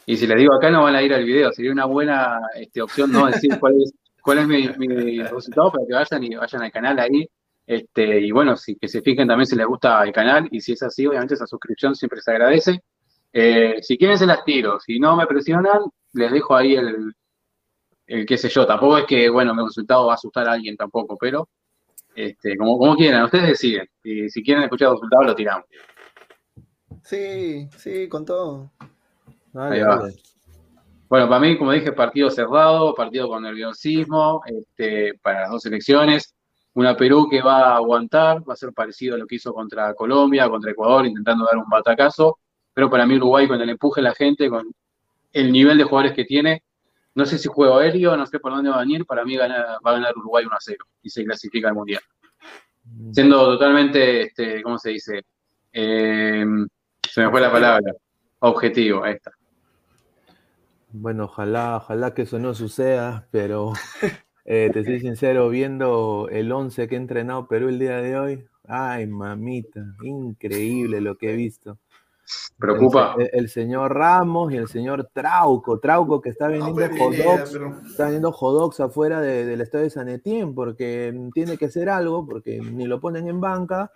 Y si les digo acá no van a ir al video, sería una buena este, opción no decir cuál es cuál es mi, resultado para que vayan y vayan al canal ahí. Este, y bueno, que se fijen también si les gusta el canal y si es así, obviamente esa suscripción siempre se agradece. Eh, si quieren se las tiro, si no me presionan, les dejo ahí el, el qué sé yo. Tampoco es que, bueno, mi resultado va a asustar a alguien tampoco, pero este, como, como quieran, ustedes deciden. Y si quieren escuchar el resultado, lo tiramos. Sí, sí, con todo. Ahí va. Bueno, para mí, como dije, partido cerrado, partido con nerviosismo, este, para las dos elecciones. Una Perú que va a aguantar, va a ser parecido a lo que hizo contra Colombia, contra Ecuador, intentando dar un batacazo. Pero para mí Uruguay, con el empuje de la gente, con el nivel de jugadores que tiene, no sé si juego aéreo, no sé por dónde va a venir, para mí va a ganar Uruguay 1 a 0 y se clasifica al Mundial. Mm. Siendo totalmente, este, ¿cómo se dice? Eh, se me fue la palabra. Objetivo, ahí está. Bueno, ojalá, ojalá que eso no suceda, pero eh, te soy sincero, viendo el 11 que ha entrenado Perú el día de hoy, ay mamita, increíble lo que he visto. Preocupa. El, señor Ramos y el señor Trauco, Trauco que está vendiendo está vendiendo hot afuera del estadio de San Etienne porque tiene que hacer algo, porque ni lo ponen en banca.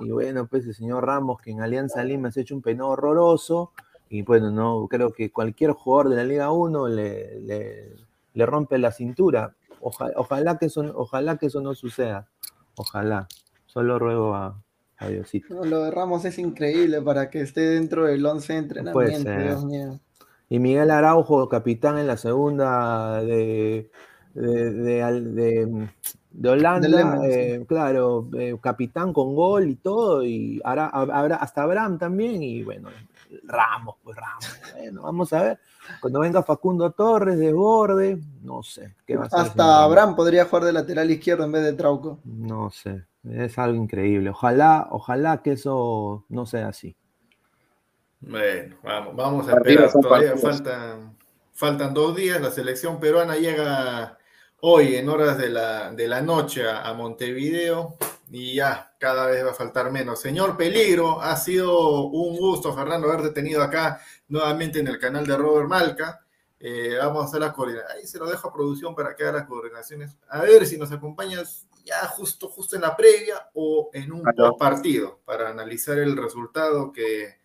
Y bueno, pues el señor Ramos que en Alianza Lima se ha hecho un peinado horroroso y bueno, no creo que cualquier jugador de la Liga 1 le, le, rompe la cintura. Ojalá, que eso, ojalá que eso no suceda. Ojalá. Solo ruego a, a Diosito. lo de Ramos es increíble para que esté dentro del 11 de entrenamiento. Dios mío. Y Miguel Araujo, capitán en la segunda de, de, de, de Holanda, eh, claro, eh, capitán con gol y todo, y ahora, habrá hasta Abraham también, y bueno, Ramos, pues Ramos. Bueno, vamos a ver. Cuando venga Facundo Torres, desborde, no sé. ¿qué va a Hasta Abraham podría jugar de lateral izquierdo en vez de Trauco. No sé, es algo increíble. Ojalá, ojalá que eso no sea así. Bueno, vamos, vamos a esperar. Todavía faltan, faltan dos días. La selección peruana llega hoy en horas de la, de la noche a Montevideo y ya cada vez va a faltar menos. Señor Peligro, ha sido un gusto, Fernando, haberte tenido acá nuevamente en el canal de Robert Malca. Eh, vamos a hacer las coordinaciones. Ahí se lo dejo a producción para que haga las coordinaciones. A ver si nos acompañas ya justo, justo en la previa o en un partido para analizar el resultado que.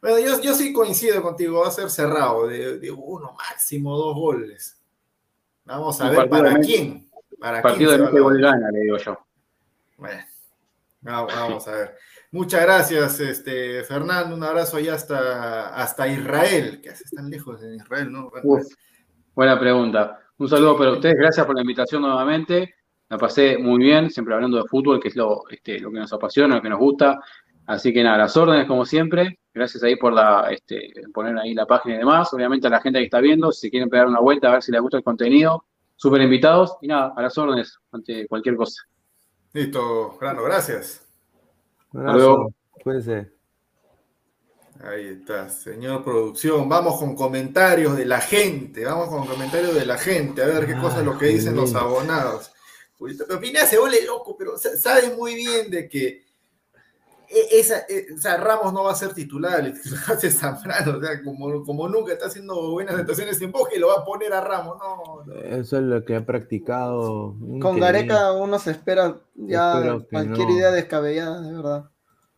Bueno, yo, yo sí coincido contigo, va a ser cerrado, de, uno, máximo dos goles. Vamos a ver para quién. Para partido quién de gol gana, le digo yo. Bueno, vamos a ver. Muchas gracias, este, Fernando. Un abrazo allá hasta, hasta Israel. ¿Qué haces tan lejos en Israel, no? buena pregunta. Un saludo para ustedes. Gracias por la invitación nuevamente. Me pasé muy bien, siempre hablando de fútbol, que es lo, este, lo que nos apasiona, lo que nos gusta. Así que nada, las órdenes como siempre. Gracias ahí por la, este, poner ahí la página y demás. Obviamente a la gente que está viendo, si quieren pegar una vuelta a ver si les gusta el contenido, súper invitados. Y nada, a las órdenes ante cualquier cosa. Listo, Grano, gracias. Luego. Cuídense. Ahí está, señor producción. Vamos con comentarios de la gente. Vamos con comentarios de la gente. A ver qué cosas es lo que dicen los abonados. Opina se vuelve loco, pero sabe muy bien de que e, esa, e, Ramos no va a ser titular, de Zambrano, o sea, como, como nunca está haciendo buenas actuaciones en que lo va a poner a Ramos, no, Eso es lo que ha practicado. Con Gareca uno se espera ya cualquier idea descabellada, de verdad.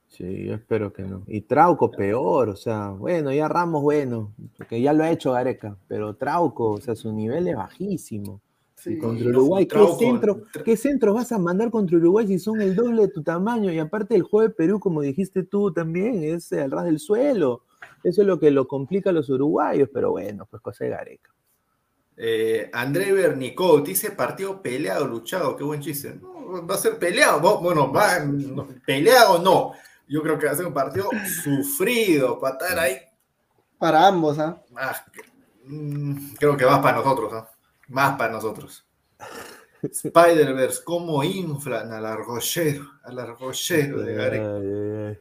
Sí, yo espero que no. Y Trauco peor, o sea, bueno, ya Ramos bueno, porque ya lo ha hecho Gareca, pero Trauco, o sea, su nivel es bajísimo. Sí. Contra Y Uruguay, ¿qué, centro, Tra- ¿qué centros vas a mandar contra Uruguay si son el doble de tu tamaño? Y aparte el juego de Perú, como dijiste tú también, es al ras del suelo. Eso es lo que lo complica a los uruguayos, pero bueno, pues cosa de Gareca. Eh, André Bernicot dice partido peleado, luchado, qué buen chiste. No, va a ser peleado, bueno, va, no, peleado no. Yo creo que va a ser un partido sufrido, para estar ahí. Para ambos, ¿ah? Ah, mm, creo que más para nosotros, ¿no? Más para nosotros. Spider-Verse, ¿cómo inflan al argollero? Al argollero de Gareca. Ay, ay, ay,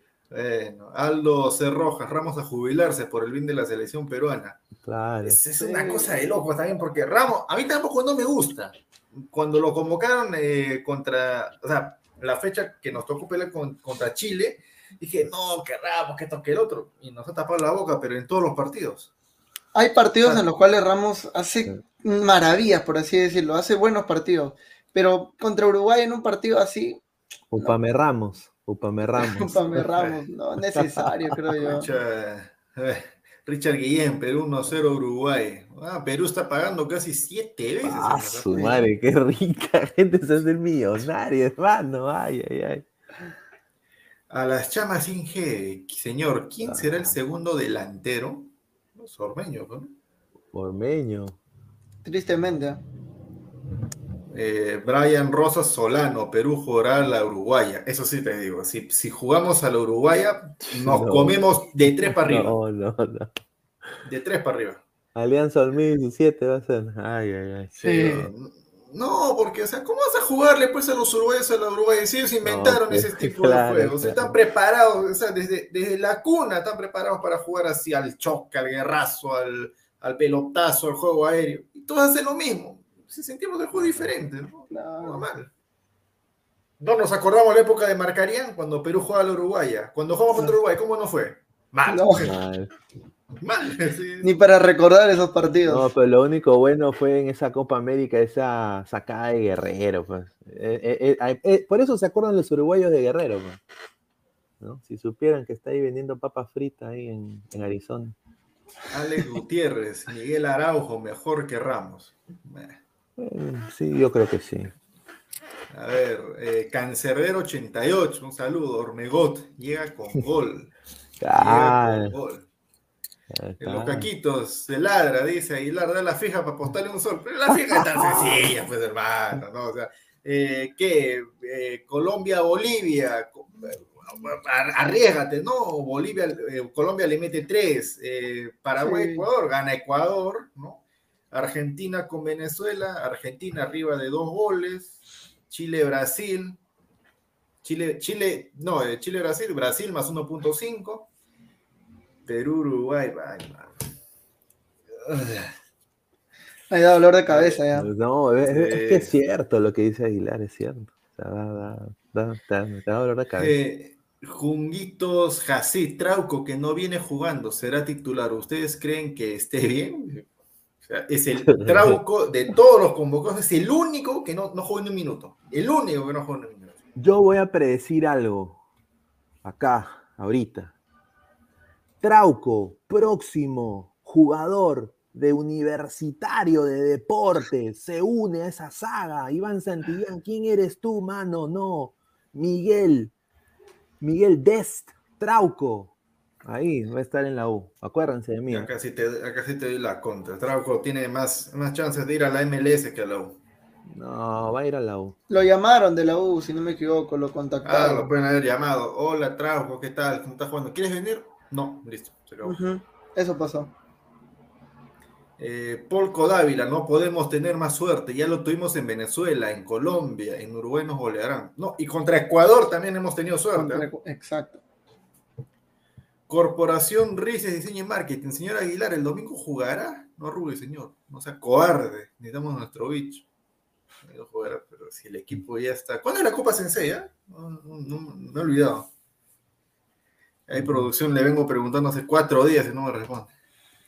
Bueno, Aldo Cerrojas, Ramos a jubilarse por el bien de la selección peruana. claro. Es, es una cosa de loco también, porque Ramos, a mí tampoco no me gusta. Cuando lo convocaron eh, contra, o sea, la fecha que nos tocó pelear con- contra Chile, dije, no, que Ramos, que esto, que el otro. Y nos ha tapado la boca, pero en todos los partidos. Hay partidos en los cuales Ramos hace maravillas, por así decirlo, hace buenos partidos. Pero contra Uruguay en un partido así, Upame Ramos, Upame Ramos. Pame Ramos, no es necesario, creo yo. Eh, Richard Guillén, Perú 1-0 Uruguay. Ah, Perú está pagando casi siete veces. Ah, su madre, qué rica gente se hace el millonario, hermano. Ay, ay, ay. A las chamas sin G, señor, ¿quién será el segundo delantero? Los ormeños, ¿no? Ormeño. Tristemente. Eh, Brian Rosas Solano, Perú jugará a la Uruguaya. Eso sí te digo, si, si jugamos a la Uruguaya, nos No. comemos de tres para arriba. No, no, no. De tres para arriba. Alianza 2017 va a ser. Ay, ay, ay. Eh, no, porque, o sea, ¿cómo vas a jugarle pues a los uruguayos a la Uruguaya? Si ellos inventaron pues, ese tipo claro, de juegos, claro. están preparados, o sea, desde, desde la cuna están preparados para jugar así al choque, al guerrazo, al, al pelotazo, al juego aéreo. Y todos hacen lo mismo. Si sentimos el juego diferente, ¿no? No, mal. No nos acordamos la época de Marcarían cuando Perú jugaba a la Uruguaya. Cuando jugamos contra Uruguay, ¿cómo no fue? Mal. No. Mal. Mal. sí. Ni para recordar esos partidos. No, pero lo único bueno fue en esa Copa América, esa sacada de Guerrero. Pues. Eh, eh, eh, eh, por eso se acuerdan los uruguayos de Guerrero. pues. ¿no? Si supieran que está ahí vendiendo papas fritas ahí en, en Arizona. Alex Gutiérrez, Miguel Araujo, mejor que Ramos. Eh, sí, yo creo que sí. A ver, eh, Cancerbero 88, un saludo. Ormegot llega con gol. Ah, Llega con gol. los caquitos se ladra, dice Aguilar, da la fija para apostarle un sol. Pero la fija es tan sencilla, pues hermano, ¿no? O sea, eh, ¿qué? Eh, Colombia, Bolivia, arriesgate, ¿no? Bolivia, eh, Colombia le mete tres, eh, Paraguay, Sí. Ecuador, gana Ecuador, ¿no? Argentina con Venezuela, Argentina arriba de dos goles, Chile, Brasil, Chile, Chile, no, eh, Chile, Brasil, Brasil más 1.5, Perú, Uruguay, ay, man. Ahí da dolor de cabeza ya. No, es, es- es que es Sí. cierto lo que dice Aguilar, es cierto. O sea, da, da, da, da- me da dolor de cabeza. Eh, Junguitos Jacid Trauco, que no viene jugando, será titular. ¿Ustedes creen que esté bien? O sea, es el Trauco de todos los convocados, es el único que no, no juega ni un minuto. El único que no juega ni un minuto. Yo voy a predecir algo acá, ahorita. Trauco, próximo jugador de universitario de deportes, se une a esa saga. Iván Santillán, ¿quién eres tú, mano? No. Miguel, Miguel Dest, Trauco. Ahí va a estar en la U. Acuérdense de mí. Acá sí te, acá sí te doy la contra. Trauco tiene más, más chances de ir a la MLS que a la U. No, va a ir a la U. Lo llamaron de la U, si no me equivoco, lo Ah, contactaron. lo pueden haber llamado. Hola, Trauco, ¿qué tal? ¿Cómo estás jugando? ¿Quieres venir? No, listo, se acabó. Ujú, Eso pasó. Eh, Polco Dávila, no podemos tener más suerte. Ya lo tuvimos en Venezuela, en Colombia, en Uruguay nos golearán. No, y contra Ecuador también hemos tenido suerte. ¿eh? Exacto. Corporación Rices Diseño y Marketing. Señor Aguilar, ¿el domingo jugará? No arrugue, señor. No sea cobarde. Necesitamos nuestro bicho. No jugará, pero si el equipo ya está. ¿Cuándo es la Copa Sensei? No, no, no- no he olvidado. Hay producción, le vengo preguntando hace cuatro días y no me responde.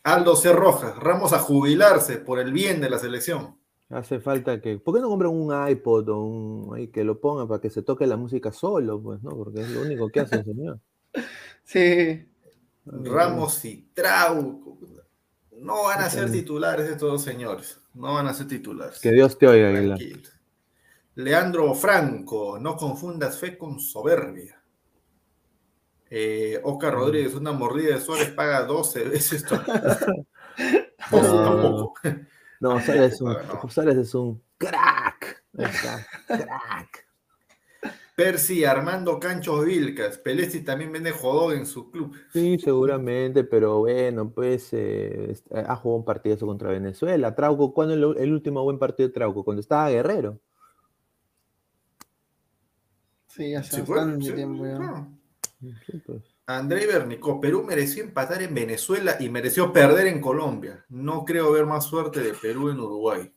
Aldo C. Rojas, Ramos a jubilarse por el bien de la selección. Hace falta que. ¿Por qué no compran un iPod o un. ahí que lo pongan para que se toque la música solo? Pues, ¿no? Porque es lo único que hace el señor. Sí. Ramos y Trauco. No van a ser titulares estos dos señores. No van a ser titulares. Que Dios te oiga, Aguilar. Leandro Franco, no confundas fe con soberbia. Eh, Oscar Rodríguez, una mordida de Suárez paga 12 veces. tu- No, no, Suárez es un, No. Suárez es un crack. Ahí está, crack. Percy Armando Canchos Vilcas, Pelesti también vende jodón en su club. Sí, seguramente, pero bueno, pues eh, ha jugado un partido contra Venezuela. Trauco, ¿cuándo es el, el último buen partido de Trauco? Cuando estaba Guerrero. Sí, hace Sí, fue, bastante sí, tiempo ya. claro. Andrei Bernicó, Perú mereció empatar en Venezuela y mereció perder en Colombia. No creo ver más suerte de Perú en Uruguay.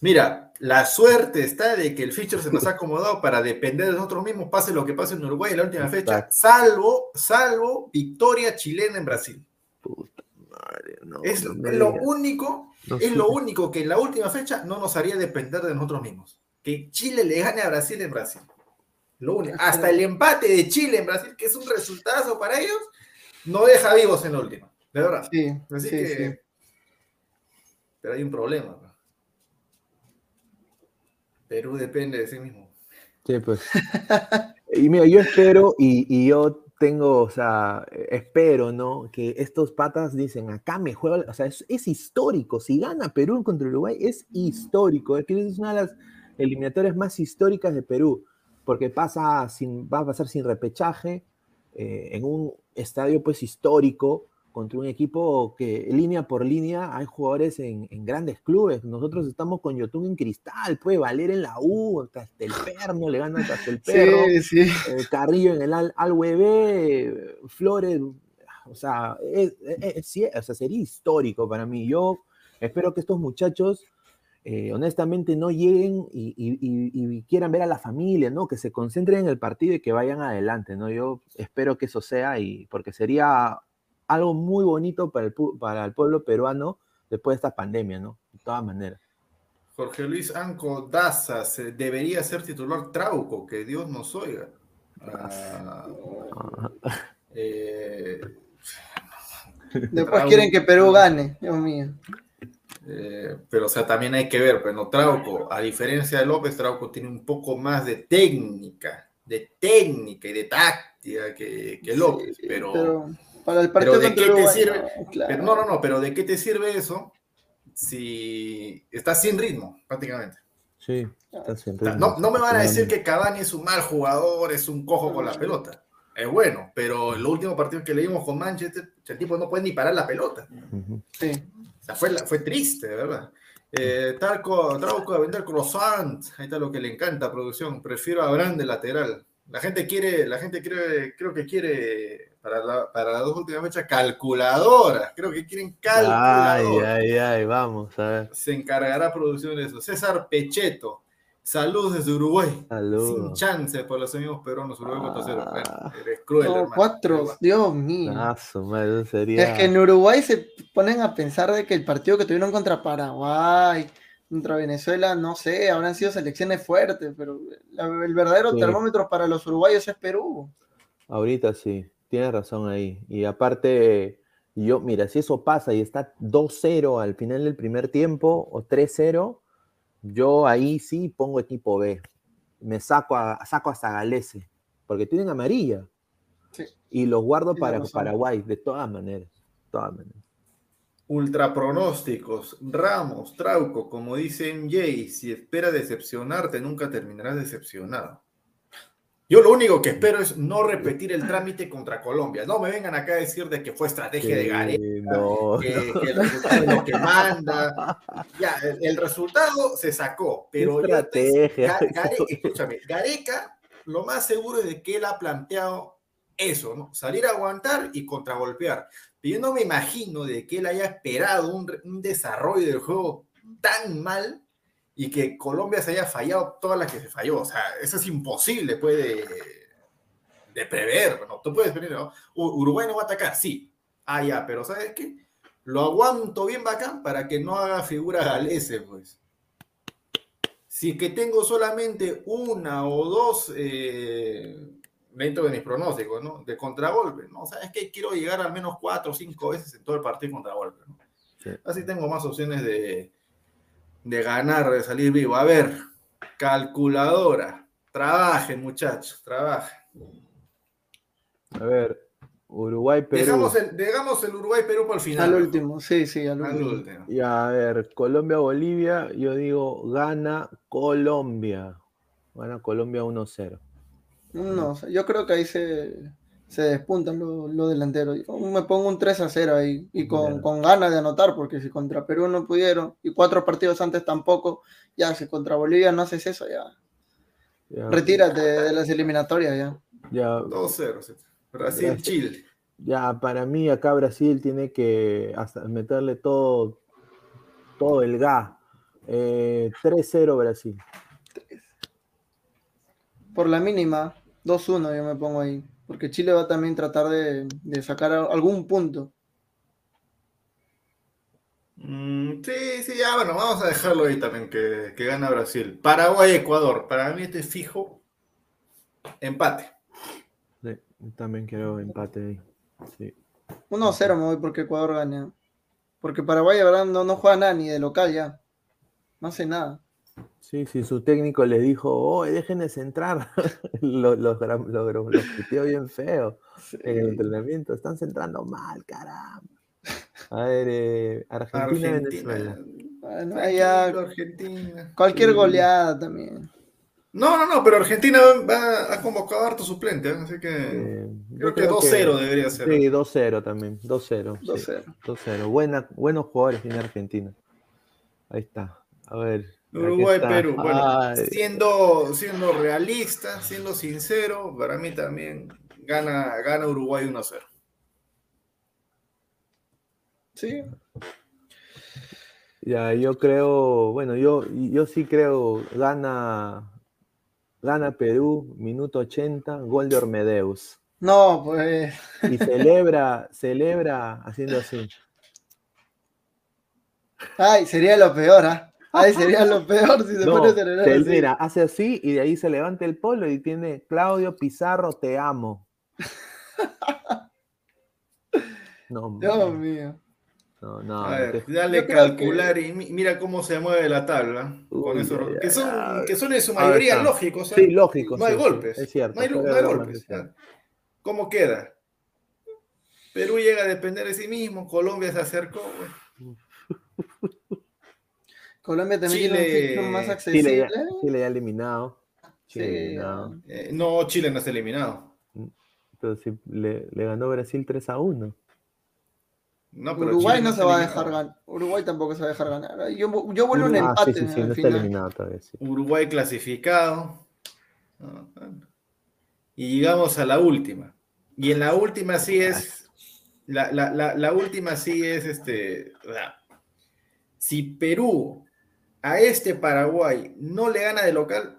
Mira, la suerte está de que el feature se nos ha acomodado para depender de nosotros mismos, pase lo que pase en Uruguay en la última fecha, salvo, salvo victoria chilena en Brasil. Puta madre, no, Es no lo único, No es lo único que en la última fecha no nos haría depender de nosotros mismos. Que Chile le gane a Brasil en Brasil. Lo único. Hasta el empate de Chile en Brasil, que es un resultado para ellos, no deja vivos en la última. De verdad. Sí, Así sí, que. sí. Pero hay un problema. ¿no? Perú depende de sí mismo. Sí, pues. Y mira, yo espero y, y yo tengo, o sea, espero, ¿no? Que estos patas dicen, acá me juega, o sea, es, es histórico. Si gana Perú contra Uruguay, es histórico. Es que es una de las eliminatorias más históricas de Perú, porque pasa sin, va a pasar sin repechaje eh, en un estadio, pues, histórico contra un equipo que línea por línea hay jugadores en, en grandes clubes. Nosotros estamos con Yotun en Cristal, puede valer en la U, hasta el perno, le gana hasta el perro. Sí, sí. eh, Carrillo en el Al, al Flores, o sea, es- es- o sea, sería histórico para mí. Yo espero que estos muchachos, eh, honestamente, no lleguen y, y- y- y quieran ver a la familia, ¿no? Que se concentren en el partido y que vayan adelante, ¿no? Yo espero que eso sea, y porque sería algo muy bonito para el, pu- para el pueblo peruano después de esta pandemia, ¿no? De todas maneras. Jorge Luis Anco Daza se debería ser titular Trauco, que Dios nos oiga. Ah, eh, Después quieren que Perú gane, Dios mío. Eh, pero, o sea, también hay que ver, pero Trauco, a diferencia de López, Trauco tiene un poco más de técnica, de técnica y de táctica que, que López, Sí, pero, pero para el pero partido ¿de qué te Uruguay, sirve? no, claro. pero no, no, no, pero ¿de qué te sirve eso si estás sin ritmo, prácticamente? Sí, está O siempre. sea, no, no me van a decir que Cavani es un mal jugador, es un cojo con la pelota. Es bueno, pero el último partido que leímos con Manchester, el tipo no puede ni parar la pelota. Sí. Sea, fue, fue triste, de verdad. Eh, Tarco, Trauco a vender croissant. Ahí está lo que le encanta, producción. Prefiero a Abraham de lateral. La gente quiere, la gente quiere, creo que quiere para, la- para las dos últimas fechas calculadoras. Creo que quieren Ay, calculadora. ay, ay, vamos a ver. Se encargará producción de eso. César Pecheto. Saludos desde Uruguay. Sin Saludos. chance por los amigos peruanos. Uruguay 4-0. Ah. Bueno, eres cruel, No, hermano. cuatro, Dios mío. Ah, su madre, eso sería. Es que en Uruguay se ponen a pensar de que el partido que tuvieron contra Paraguay, contra Venezuela, no sé, habrán sido selecciones fuertes, pero la- el verdadero Sí. termómetro para los uruguayos es Perú. Ahorita sí, tienes razón ahí. Y aparte, yo, mira, si eso pasa y está 2-0 al final del primer tiempo o 3-0, yo ahí sí pongo equipo B. Me saco, a, saco hasta Galese, porque tienen amarilla. Sí. Y los guardo para. Paraguay, de todas maneras. de todas maneras. Ultra pronósticos. Ramos, Trauco, como dice MJ, si espera decepcionarte, nunca terminarás decepcionado. Yo lo único que espero es no repetir el trámite contra Colombia. No me vengan acá a decir de que fue estrategia de Gareca, Eh, no, que, que el resultado es lo que manda. Ya, el, el resultado se sacó, pero estoy- estrategia. Ga- Gare- escúchame, Gareca, lo más seguro es de que él ha planteado eso, ¿no? Salir a aguantar y contragolpear. Pero yo no me imagino de que él haya esperado un desarrollo del juego tan mal y que Colombia se haya fallado todas las que se falló. O sea, eso es imposible, puede de prever. ¿no? Tú puedes venir, ¿no? Uruguay no va a atacar, sí. Ah, ya, pero ¿sabes qué? Lo aguanto bien bacán para que no haga figura galese, pues. Si que tengo solamente una o dos eh, dentro de mis pronósticos, ¿no? De contragolpe, ¿no? ¿Sabes qué? Quiero llegar al menos cuatro o cinco veces en todo el partido contragolpe, ¿no? Sí. Así tengo más opciones de, de ganar, de salir vivo. A ver, calculadora. Trabajen, muchachos, trabajen. A ver, Uruguay, Perú. Dejamos el, dejamos el Uruguay-Perú por el final. Al último, sí, sí, al Al último. último. Ya, a ver, Colombia-Bolivia, yo digo, gana Colombia. Gana Colombia 1-0. No, yo creo que ahí se, se despuntan los los delanteros. Yo me pongo un 3 a 0 ahí y con, con ganas de anotar, porque si contra Perú no pudieron y cuatro partidos antes tampoco, ya si contra Bolivia no haces eso, ya Ya, retírate de las eliminatorias ya. ya, 2-0. sí. Brasil-Chile. ya, para mí acá Brasil tiene que hasta meterle todo, todo el gas. Eh, 3-0 Brasil. Por la mínima, 2-1 yo me pongo ahí, porque Chile va también a tratar de, de sacar algún punto. Mm, sí, sí, ya, bueno, vamos a dejarlo ahí también, que, que gana Brasil. Paraguay-Ecuador. Para mí este es fijo. Empate. Sí, también quiero empate ahí. Sí. 1-0 me voy porque Ecuador gana. Porque Paraguay ahora no, no juega nada ni de local ya. No hace nada. Sí, sí, su técnico le dijo, oh, dejen de centrar. los, los, los, puteó bien feo en el entrenamiento. Están centrando mal, caramba. A ver, eh, Argentina, Argentina. Venezuela. Bueno, Tranquilo, Argentina. cualquier Sí. goleada también. No, no, no, pero Argentina va a convocar a harto suplente, ¿eh? así que Eh, creo que 2-0 debería ser. Sí, 2-0 también. 2-0. sí, 2-0. 2-0. Buena, buenos jugadores tiene Argentina. Ahí está. A ver. Uruguay. Perú. Bueno, siendo, siendo realista, siendo sincero, para mí también gana, gana Uruguay 1-0. Sí. Ya, yo creo, bueno, yo, yo sí creo, gana, gana Perú, minuto 80, gol de Ormedeus. No, pues. Y celebra, celebra haciendo así. Ay, sería lo peor, ¿ah? Ay, sería lo peor si se No, pone a celebrar así. mira, hace así y de ahí se levanta el polo y tiene Claudio Pizarro, te amo. No, Dios mío. no, no. A ver, te- dale calcular y mi- mira cómo se mueve la tabla. con que, son, que son en su ver, mayoría lógicos. ¿eh? Sí, lógico. No hay sí, sí, golpes. es cierto. No hay, no golpes. ¿Cómo queda? Perú llega a depender de sí mismo, Colombia se acercó. güey. Colombia también tiene un Chile- más Chile accesible. ya, Chile ya eliminado. Chile Sí, eliminado. Eh, no, Chile no está eliminado. Entonces sí, le, le ganó Brasil 3 a 1. No, pero Uruguay Chile no se va a dejar ganar. Uruguay tampoco se va a dejar ganar. Yo, yo vuelvo un Ah, empate sí, sí, sí, no está final. eliminado todavía. sí. Uruguay clasificado. Y llegamos a la última. Y en la última sí es. La, la- la- la última sí es este. si Perú a este Paraguay no le gana de local,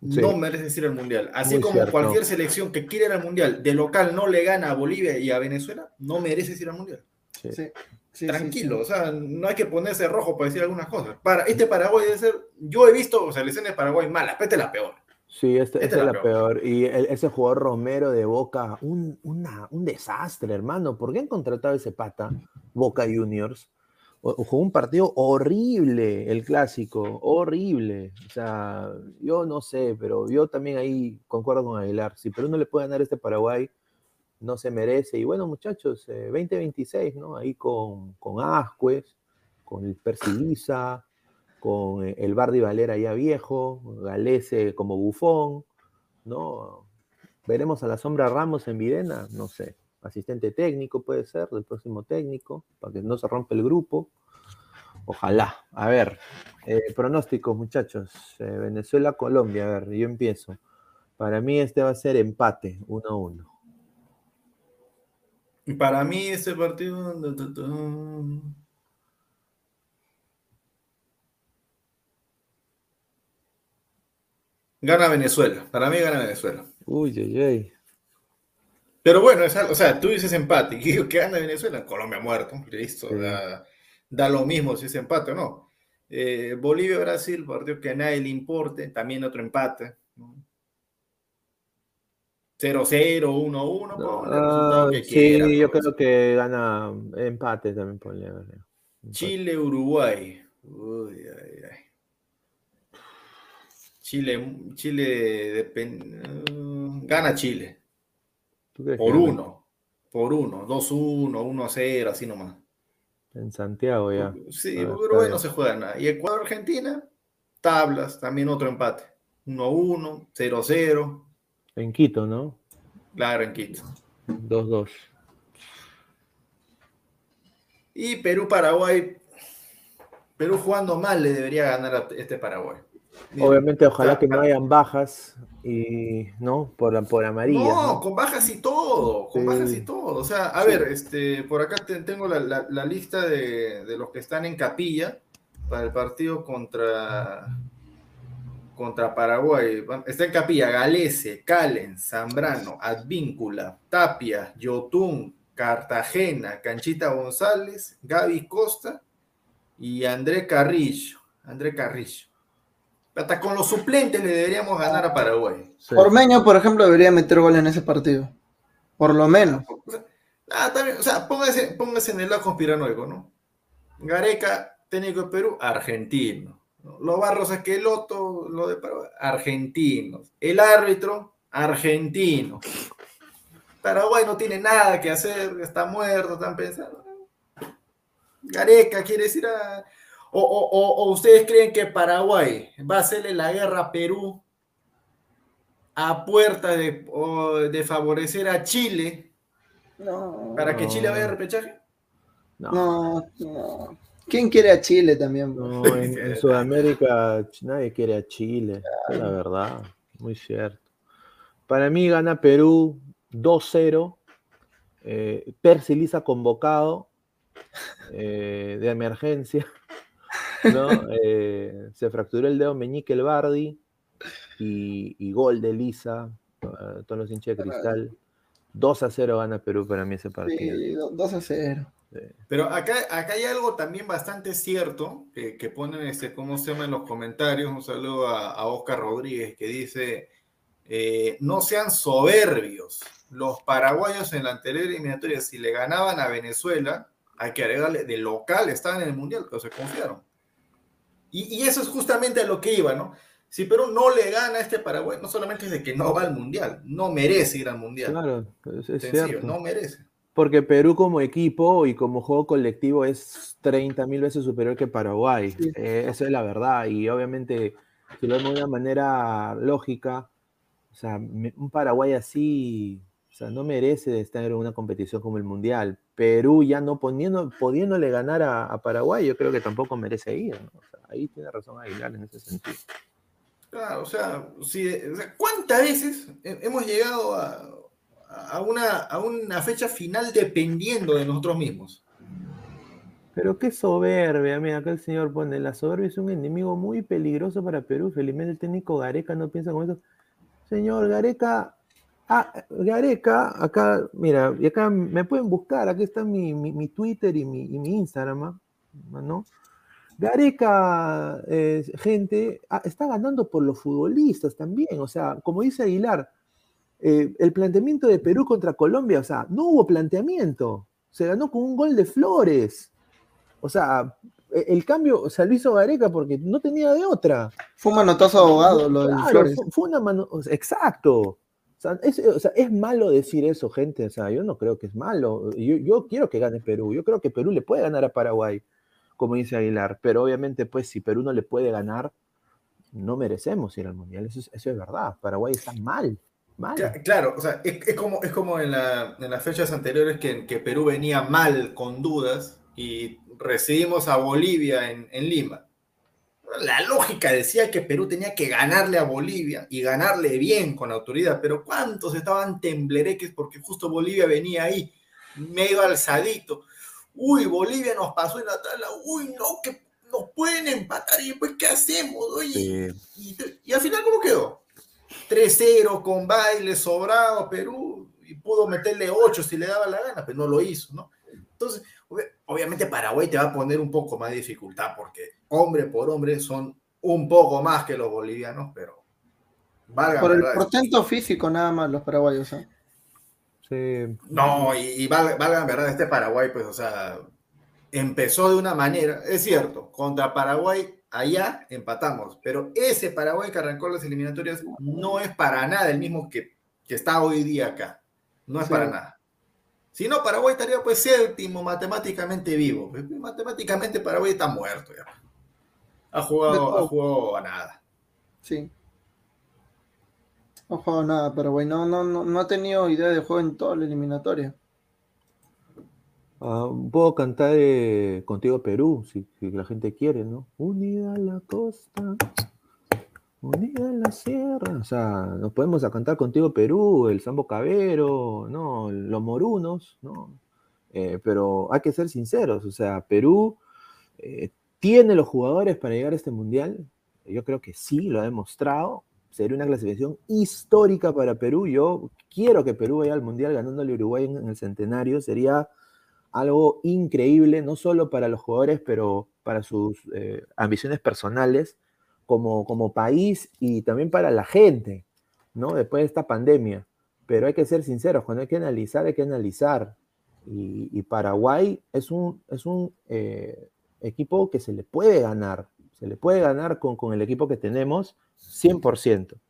Sí. no merece ir al mundial. Así Muy como cierto. cualquier selección que quiere ir al mundial de local no le gana a Bolivia y a Venezuela, no merece ir al mundial. Sí. Tranquilo, sí, o sea, no hay que ponerse rojo para decir algunas cosas. Para este Paraguay debe ser. Yo he visto selecciones de Paraguay malas, pero esta es la peor. Sí, Esta es la la peor. Y el- ese jugador Romero de Boca, un, una- un desastre, hermano. ¿Por qué han contratado a ese pata, Boca Juniors? Jugó un partido horrible, el clásico, horrible. O sea, yo no sé, pero yo también ahí concuerdo con Aguilar. Si Perú no le puede ganar este Paraguay, no se merece. Y bueno, muchachos, eh, 2026, ¿no? Ahí con, con Ascuez, con el Persidiza, con eh, el Bardi Valera ya viejo, Galese como bufón, ¿no? Veremos a la sombra Ramos en Videna, no sé. Asistente técnico puede ser, del próximo técnico, para que no se rompa el grupo. Ojalá. A ver, eh, pronósticos, muchachos. Eh, Venezuela-Colombia, a ver, yo empiezo. Para mí este va a ser empate, 1-1. Para mí ese partido... Gana Venezuela. Para mí gana Venezuela. Uy, uy, uy. Pero bueno, es algo- o sea, tú dices empate. ¿Y que gana Venezuela? Colombia muerto. Listo. Sí. Da, da lo mismo si es empate o no. Eh, Bolivia-Brasil, partido que a nadie le importe. También otro empate. ¿no? 0-0, 1-1. ponle el resultado Ah, sí, quiera, yo pues. creo que gana empate también, ponle. Empate. Chile-Uruguay. Uy, ay, ay. Chile, Chile depen- gana Chile. ¿Tú crees Por uno. Por uno. 2-1, 1-0, así nomás. En Santiago ya. Sí, Ah, está Uruguay bien. no se juega nada. Y Ecuador-Argentina, tablas, también otro empate. 1-1, 0-0, En Quito, ¿no? claro, en Quito. 2-2. Y Perú-Paraguay. Perú jugando mal le debería ganar a este Paraguay. Obviamente, ojalá que no hayan bajas y no por, por amarillas. No, ¿no? con bajas y todo, con Sí. bajas y todo. O sea, a Sí. ver, este, por acá te- tengo la, la- la lista de, de los que están en capilla para el partido contra, contra Paraguay. Está en capilla Galese, Calen, Zambrano, Advíncula, Tapia, Yotún, Cartagena, Canchita González, Gaby Costa y André Carrillo. André Carrillo. Hasta con los suplentes le deberíamos ganar a Paraguay. Ormeño, por ejemplo, debería meter gol en ese partido. Por lo menos. Ah, también, o sea, póngase, póngase en el lado conspiranoico, ¿no? Gareca, técnico de Perú, argentino. ¿no? Los Barros Esqueloto, lo de Perú, argentinos. El árbitro, argentino. Paraguay no tiene nada que hacer, está muerto, están pensando. Gareca quiere decir a. O, o- o- o ustedes creen que Paraguay va a hacerle la guerra a Perú a puerta de, o de favorecer a Chile No. para que No. Chile vaya a repechaje? No, no. ¿Quién quiere a Chile también? No, en, en Sudamérica nadie quiere a Chile, es la verdad, muy cierto. Para mí gana Perú 2-0, eh, Percy Liza convocado eh, de emergencia, ¿no? Eh, se fracturó el dedo meñique el Bardi y, y gol de Lisa, eh, todos los hinchas de cristal. 2 a 0 gana Perú para mí ese partido. Sí, do- 2 a 0. Pero acá, acá hay algo también bastante cierto que, que ponen, este, ¿cómo se llama en los comentarios? Un saludo a, a Oscar Rodríguez que dice, eh, no sean soberbios. Los paraguayos en la anterior eliminatoria, si le ganaban a Venezuela, hay que agregarle, de local estaban en el Mundial, pero se confiaron. Y, y eso es justamente a lo que iba, ¿no? Si Perú no le gana a este Paraguay, no solamente es de que no va al Mundial, no merece ir al Mundial. Claro, es, es Sencillo, cierto. no merece. Porque Perú como equipo y como juego colectivo es 30 mil veces superior que Paraguay. Eh, eso es la verdad. Y obviamente, si lo vemos de una manera lógica, o sea, un Paraguay así, o sea, no merece estar en una competición como el Mundial. Perú ya no poniendo, pudiéndole ganar a, a Paraguay, yo creo que tampoco merece ir. ¿no? O sea, ahí tiene razón Aguilar en ese sentido. Claro, o sea, si- o sea, ¿cuántas veces he- hemos llegado a, a una, a una fecha final dependiendo de nosotros mismos? Pero qué soberbia, mira, acá el señor pone, la soberbia es un enemigo muy peligroso para Perú. Felizmente el técnico Gareca no piensa como eso. Señor Gareca, ah, Gareca, acá, mira, y acá me pueden buscar, aquí está mi, mi- mi Twitter y mi, y mi Instagram, ¿ah? ¿no? Gareca, eh, gente, ah, está ganando por los futbolistas también, o sea, como dice Aguilar, eh, el planteamiento de Perú contra Colombia, o sea, no hubo planteamiento, se ganó con un gol de Flores. O sea, e- el cambio, o sea, lo hizo Gareca porque no tenía de otra. Fue un manotazo abogado lo Claro, Flores. Fue, fue una mano, o sea, exacto. O sea, es, o sea, es malo decir eso, gente. O sea, yo no creo que es malo. Yo, yo quiero que gane Perú. Yo creo que Perú le puede ganar a Paraguay, como dice Aguilar. Pero obviamente, pues, si Perú no le puede ganar, no merecemos ir al Mundial. Eso es, eso es verdad. Paraguay está mal. Mal. Cla- Claro, o sea, es, es como, es como en, la- en las fechas anteriores que, que Perú venía mal, con dudas, y recibimos a Bolivia en, en Lima. La lógica decía que Perú tenía que ganarle a Bolivia y ganarle bien con autoridad, pero ¿cuántos estaban temblereques porque justo Bolivia venía ahí, medio alzadito? Uy, Bolivia nos pasó en la tabla, uy, no, que nos pueden empatar y después, ¿qué hacemos? Oye, y, y al final, ¿cómo quedó? 3-0 con baile sobrado Perú y pudo meterle 8 si le daba la gana, pero no lo hizo, ¿no? Entonces, ob- obviamente Paraguay te va a poner un poco más de dificultad porque hombre por hombre son un poco más que los bolivianos, pero valga Por el portento físico nada más los paraguayos. ¿eh? Sí. No, y, y valga, valga en verdad este Paraguay, pues, o sea, empezó de una manera, es cierto, contra Paraguay allá empatamos, pero ese Paraguay que arrancó las eliminatorias no es para nada el mismo que, que está hoy día acá, no es Sí. para nada. Si no, Paraguay estaría pues séptimo matemáticamente vivo. Matemáticamente Paraguay está muerto ya. Ha jugado, ha jugado a nada. Sí. No ha jugado nada, pero güey, no, no, no, no ha tenido idea de juego en toda la eliminatoria. Ah, puedo cantar eh, contigo Perú, si, la gente quiere, ¿no? Unida la costa, unida la sierra. O sea, nos podemos a cantar contigo Perú, el Sambo Cabero, ¿no? Los Morunos, ¿no? Eh, pero hay que ser sinceros, o sea, Perú eh, tiene los jugadores para llegar a este mundial. Yo creo que sí, lo ha demostrado. Sería una clasificación histórica para Perú. Yo quiero que Perú vaya al mundial ganándole a Uruguay en, en el centenario. Sería algo increíble, no solo para los jugadores, pero para sus eh, ambiciones personales, como, como país y también para la gente, ¿no? Después de esta pandemia. Pero hay que ser sinceros, cuando hay que analizar, hay que analizar. Y, y Paraguay es un, es un eh, equipo que se le puede ganar, se le puede ganar con, con el equipo que tenemos 100%.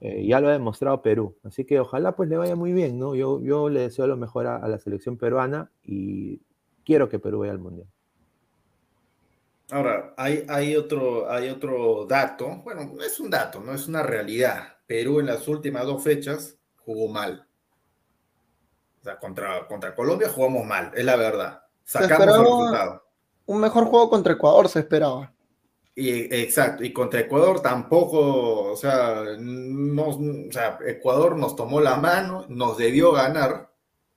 Eh, ya lo ha demostrado Perú. Así que ojalá pues le vaya muy bien, ¿no? Yo, yo le deseo lo mejor a, a la selección peruana y quiero que Perú vaya al Mundial. Ahora, hay, hay, otro, hay otro dato, bueno, no es un dato, no es una realidad. Perú en las últimas dos fechas jugó mal. O sea, contra, contra Colombia jugamos mal, es la verdad. Sacamos el resultado. Un mejor juego contra Ecuador se esperaba. Y, exacto, y contra Ecuador tampoco, o sea, no, o sea, Ecuador nos tomó la mano, nos debió ganar,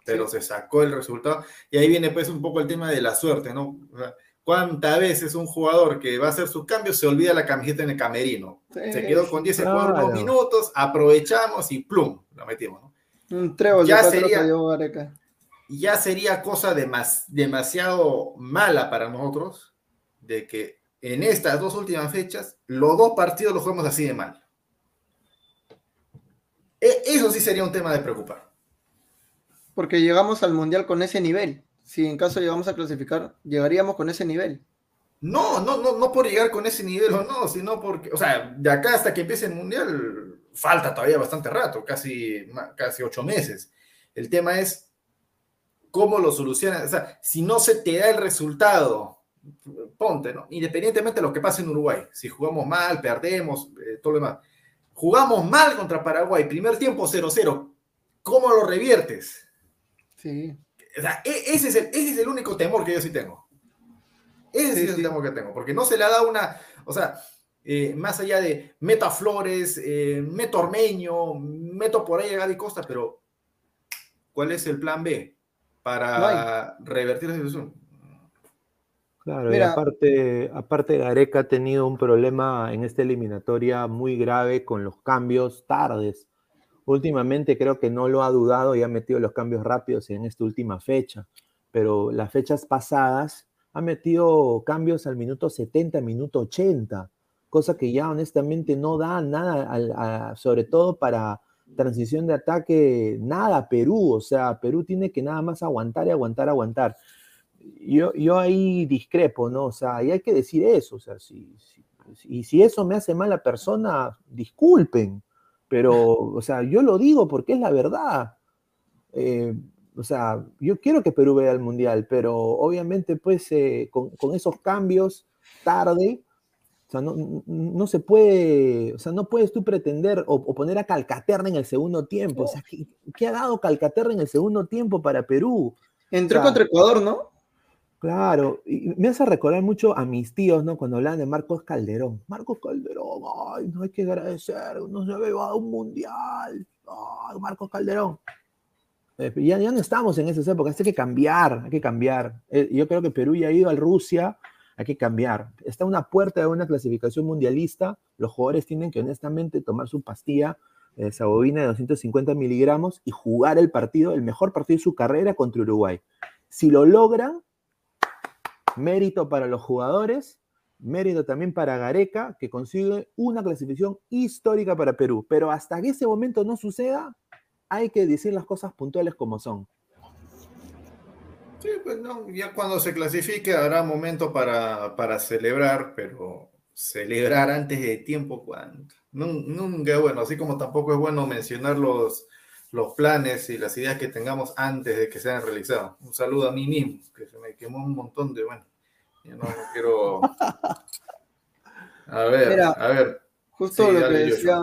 pero se sacó el resultado. Y ahí viene pues un poco el tema de la suerte, ¿no? O sea, ¿Cuántas veces un jugador que va a hacer sus cambios se olvida la camiseta en el camerino? Sí, se quedó con 10 Ecuador claro. unos minutos, aprovechamos y plum, lo metimos, ¿no? Un trébol Ya de sería- ya sería cosa demas- demasiado mala para nosotros de que en estas dos últimas fechas los dos partidos los juguemos así de mal. E- Eso sí sería un tema de preocupar. Porque llegamos al Mundial con ese nivel. Si en caso llegamos a clasificar, llegaríamos con ese nivel. No, no, no, no por llegar con ese nivel o no, sino porque, o sea, de acá hasta que empiece el mundial falta todavía bastante rato, casi, casi ocho meses. El tema es cómo lo solucionan. O sea, si no se te da el resultado, ponte, ¿no? Independientemente de lo que pase en Uruguay, si jugamos mal, perdemos, eh, todo lo demás. Jugamos mal contra Paraguay, primer tiempo 0-0. ¿Cómo lo reviertes? Sí. O sea, e- ese es el, ese es el único temor que yo sí tengo. Ese sí, es el temor que tengo, porque no se le ha dado una, o sea, eh, más allá de meto a Flores, eh, meto Ormeño, meto por ahí a Gaby Costa, pero ¿cuál es el plan B para revertir la situación? Claro, Mira. y aparte, aparte Gareca ha tenido un problema en esta eliminatoria muy grave con los cambios tardes. Últimamente creo que no lo ha dudado y ha metido los cambios rápidos en esta última fecha, pero las fechas pasadas ha metido cambios al minuto 70, minuto 80, cosa que ya honestamente no da nada, al- a- sobre todo para transición de ataque, nada a Perú, o sea, Perú tiene que nada más aguantar y aguantar, aguantar yo, yo ahí discrepo, ¿no? O sea, y hay que decir eso, o sea, si, si- y si eso me hace mala persona, disculpen, pero, o sea, yo lo digo porque es la verdad. Eh, o sea, yo quiero que Perú vea el Mundial, pero obviamente, pues, eh, con, con esos cambios tarde, o sea, no, no- se puede, o sea, no puedes tú pretender o, o poner a Calcaterra en el segundo tiempo. O sea, ¿qué, qué ha dado Calcaterra en el segundo tiempo para Perú? Entró O sea, contra Ecuador, ¿no? Claro, y me hace recordar mucho a mis tíos, ¿no? Cuando hablaban de Marcos Calderón. Marcos Calderón, ay, no hay que agradecer, no se ve a un mundial. Ay, Marcos Calderón. Eh, ya, no estamos en esas épocas, hay que cambiar, hay que cambiar. Eh, yo creo que Perú ya ha ido al Rusia, hay que cambiar. Está a una puerta de una clasificación mundialista, los jugadores tienen que honestamente tomar su pastilla eh, sabovina de 250 miligramos y jugar el partido, el mejor partido de su carrera contra Uruguay. Si lo logran, mérito para los jugadores, mérito también para Gareca, que consigue una clasificación histórica para Perú. Pero hasta que ese momento no suceda, hay que decir las cosas puntuales como son. Sí, pues no, ya cuando se clasifique habrá momento para, para celebrar, pero celebrar antes de tiempo, cuando nunca bueno, así como tampoco es bueno mencionar los, los planes y las ideas que tengamos antes de que sean realizados. Un saludo a mí mismo, que se me quemó un montón de, bueno, yo no, quiero... A ver, a ver. Justo lo que decía,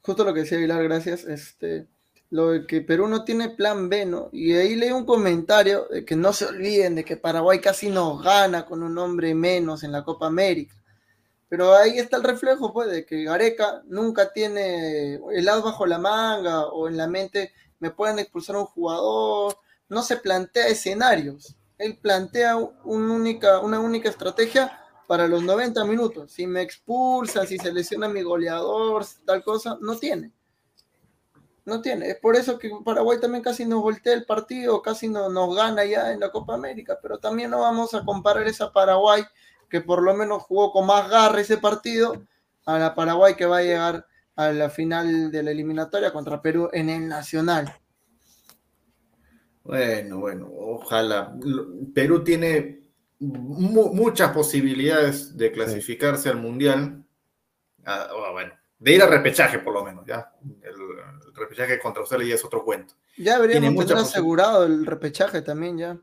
justo lo que decía Aguilar, gracias, este lo de que Perú no tiene plan B, ¿no? Y ahí leí un comentario de que no se olviden de que Paraguay casi nos gana con un hombre menos en la Copa América. Pero ahí está el reflejo, pues, de que Gareca nunca tiene el as bajo la manga o en la mente me pueden expulsar un jugador, no se plantea escenarios. Él plantea una única estrategia para los 90 minutos. Si me expulsan, si se lesiona mi goleador, tal cosa, no tiene no tiene. Es por eso que Paraguay también casi nos voltea el partido, casi no, nos gana ya en la Copa América, pero también no vamos a comparar esa Paraguay que por lo menos jugó con más garra ese partido a la Paraguay que va a llegar a la final de la eliminatoria contra Perú en el Nacional. Bueno, bueno, ojalá. Perú tiene muchas posibilidades de clasificarse al Mundial. Ah, bueno, de ir a repechaje por lo menos, ya. El, repechaje contra Australia ya es otro cuento. Ya deberíamos tener asegurado el repechaje también ya.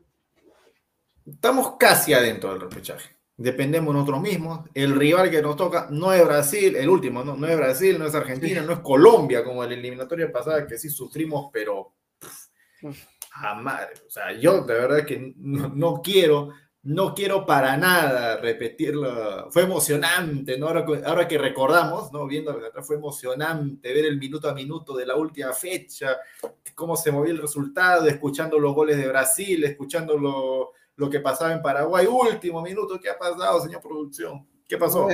Estamos casi adentro del repechaje. Dependemos de nosotros mismos. El rival que nos toca no es Brasil, el último, no, no es Brasil, no es Argentina, no es Colombia, como en la eliminatoria pasada, que sí sufrimos, pero jamás. O sea, yo de verdad que no quiero no quiero para nada repetirlo. Fue emocionante, ¿no? Ahora, que recordamos, ¿no? Viendo fue emocionante ver el minuto a minuto de la última fecha, cómo se movía el resultado, escuchando los goles de Brasil, escuchando lo, lo que pasaba en Paraguay. Último minuto, ¿qué ha pasado, señor producción? ¿Qué pasó?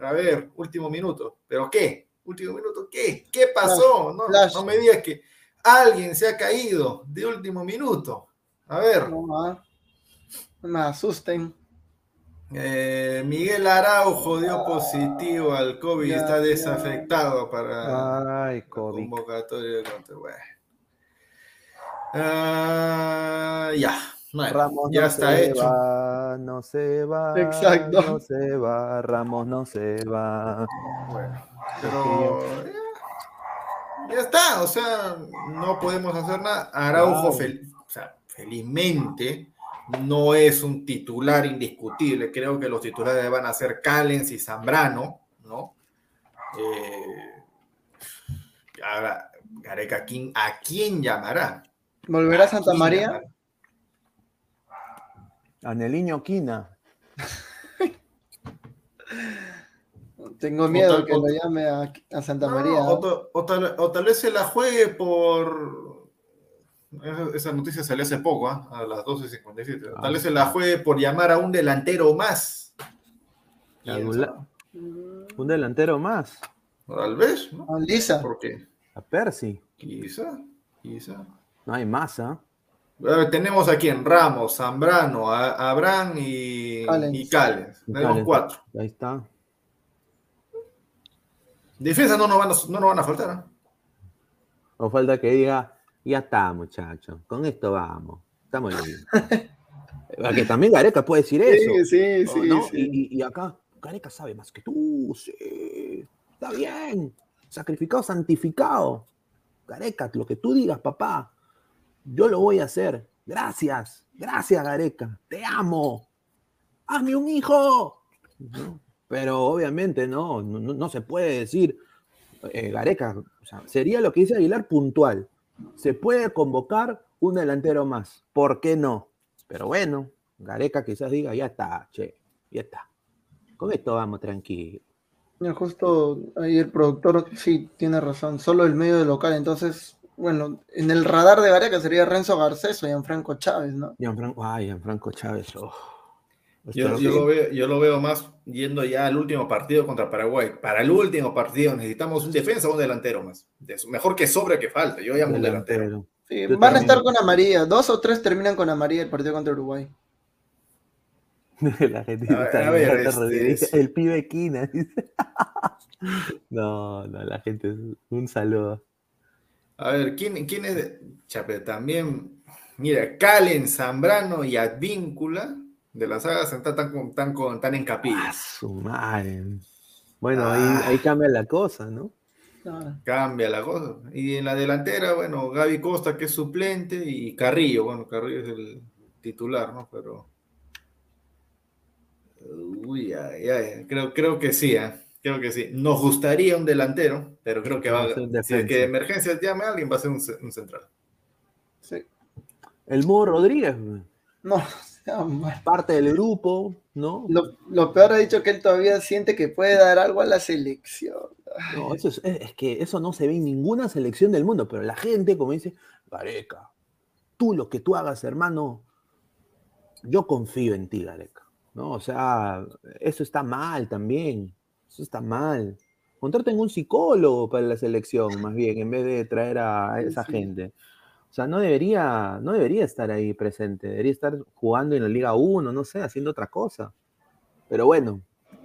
A ver, último minuto. ¿Pero qué? Último minuto, ¿qué? ¿Qué pasó? No, no me digas que alguien se ha caído de último minuto. A ver. Me asusten. Eh, Miguel Araujo dio positivo al COVID, está desafectado para Ay, COVID. convocatoria contra. Ah, ya, Ramos ya no está se hecho. Va, no se va. Exacto. No se va. Ramos no se va. Bueno, pero ya, ya está, o sea, no podemos hacer nada. Araujo, fel- o sea, felizmente, no es un titular indiscutible. Creo que los titulares van a ser Callens y Zambrano, ¿no? Eh, ahora, Gareca, ¿a quién, ¿a quién llamará? ¿Volverá ¿A Santa quién María? llamará? Aneliño Quina. Tengo miedo tal- que o- lo llame a, a Santa No, María. o, ta- o tal, o tal vez se la juegue por. Esa, esa noticia salió hace poco, ¿ah? a las 12.57. Ah. Tal vez se la juegue por llamar a un delantero más. ¿Quién Adula- Mm, Un delantero más. Tal vez, ¿no? a Lisa. ¿Por qué? A Percy. Quizá, quizá. No hay masa. A ver, tenemos aquí en Ramos, Zambrano, Abraham y Callens. y Callens. Tenemos Callens. cuatro. Ahí está. Defensa no nos van a, no nos van a faltar. ¿ah? O falta que diga, ya está, muchachos. Con esto vamos. Estamos bien. que también Gareca puede decir eso. Sí, sí, ¿o sí. no? sí. Y, y- y acá, Gareca sabe más que tú. Sí. Está bien. Sacrificado, santificado. Gareca, lo que tú digas, papá. Yo lo voy a hacer. Gracias. Gracias, Gareca. Te amo. Hazme un hijo. Pero obviamente no, no, se puede decir, eh, Gareca, sería lo que dice Aguilar puntual. Se puede convocar un delantero más. ¿Por qué no? Pero bueno, Gareca quizás diga, ya está, che, ya está. Con esto vamos tranquilo. Justo ahí el productor sí tiene razón, solo el medio de local, entonces, bueno, en el radar de Gareca sería Renzo Garceso y Franco Chávez, ¿no? Gianfranco, ay, Gianfranco Chávez. oh. Yo, yo lo veo, yo lo veo más yendo ya al último partido contra Paraguay. Para el último partido necesitamos un defensa o un delantero más. Mejor que sobre que falte. Yo llamo un delantero. delantero. Sí, van a estar con amarilla, dos o tres terminan con amarilla el partido contra Uruguay. La gente A ver, a este, el pibe Quina. dice. No, no, la gente, un saludo. A ver, ¿quién, quién es? de- Cha, pero también Mira, Calen, Zambrano y Advíncula de la saga están tan, tan, tan en capilla. Ah, su madre. Bueno, ahí, ahí cambia la cosa, ¿no? Cambia la cosa. Y en la delantera, bueno, Gaby Costa, que es suplente, y Carrillo, bueno, Carrillo es el titular, ¿no? Pero. Uy, ay, ay. Creo, creo que sí, ¿eh? Creo que sí. Nos gustaría un delantero, pero creo que va a. Si es que de emergencia llame a alguien, va a ser un, un central. Sí. El Modo Rodríguez. No, parte del grupo, ¿no? Lo, lo, peor ha dicho que él todavía siente que puede dar algo a la selección. No, eso es, es, que eso no se ve en ninguna selección del mundo, pero la gente, como dice, Gareca, tú lo que tú hagas, hermano, yo confío en ti, Gareca. ¿no? O sea, eso está mal también. Eso está mal. Contraten un psicólogo para la selección, más bien, en vez de traer a esa sí. gente. O sea, no debería, no debería estar ahí presente, debería estar jugando en la Liga 1, no sé, haciendo otra cosa. Pero bueno,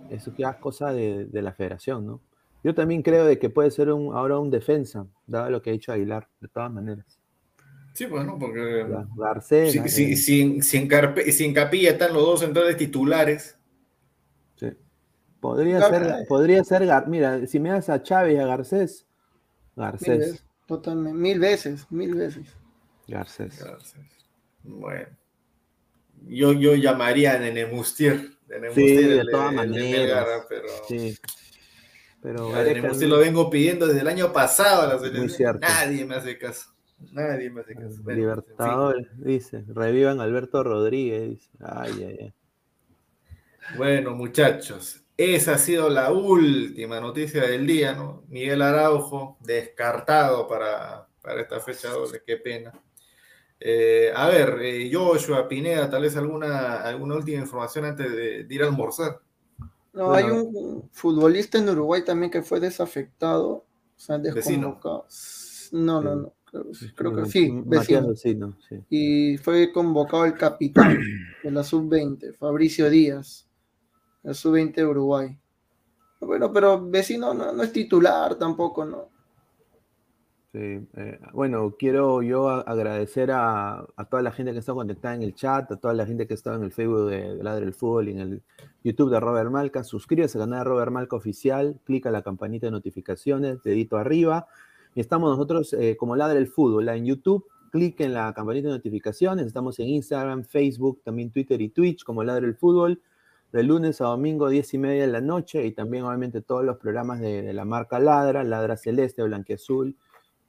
eso ya es cosa de, de, la federación, ¿no? Yo también creo de que puede ser un, ahora un defensa, dado lo que ha dicho Aguilar, de todas maneras. Sí, bueno, porque Garcés, si, si, si, si, en si en Capilla están los dos centrales titulares. Podría ser, podría ser, mira, si me das a Chávez y a Garcés, Garcés. Totalmente, mil veces, mil veces. Garcés. Garcés. Bueno. Yo, yo llamaría a Nenemustier. Sí, de el, todas el, maneras. El pero... Sí. Pero Nenemustier lo vengo pidiendo desde el año pasado a la selección. Nadie me hace caso. Nadie me hace caso. Bueno, Libertador, en fin. dice. Revivan Alberto Rodríguez. Dice. Ay, ay, ay. Bueno, muchachos, esa ha sido la última noticia del día, ¿no? Miguel Araujo descartado para, para esta fecha doble, qué pena. Eh, a ver, eh, Joshua, Pineda, tal vez alguna, alguna última información antes de, de ir a almorzar. No, bueno. hay un futbolista en Uruguay también que fue desafectado, o sea, desconvocado. No, no, no. Creo, creo que sí, vecino. vecino sí. Y fue convocado el capitán de la sub-20, Fabricio Díaz el sub-20 de Uruguay. Bueno, pero vecino no, no, es titular tampoco, ¿no? Sí, eh, bueno, quiero yo agradecer a, a, toda la gente que está conectada en el chat, a toda la gente que está en el Facebook de, Ladre el Fútbol y en el YouTube de Robert Malca. Suscríbase al canal de Robert Malca Oficial, clica la campanita de notificaciones, dedito arriba. Y estamos nosotros eh, como Ladre el Fútbol en YouTube. Clic en la campanita de notificaciones. Estamos en Instagram, Facebook, también Twitter y Twitch como Ladre el Fútbol de lunes a domingo, 10 y media de la noche, y también obviamente todos los programas de, la marca Ladra, Ladra Celeste, Blanquiazul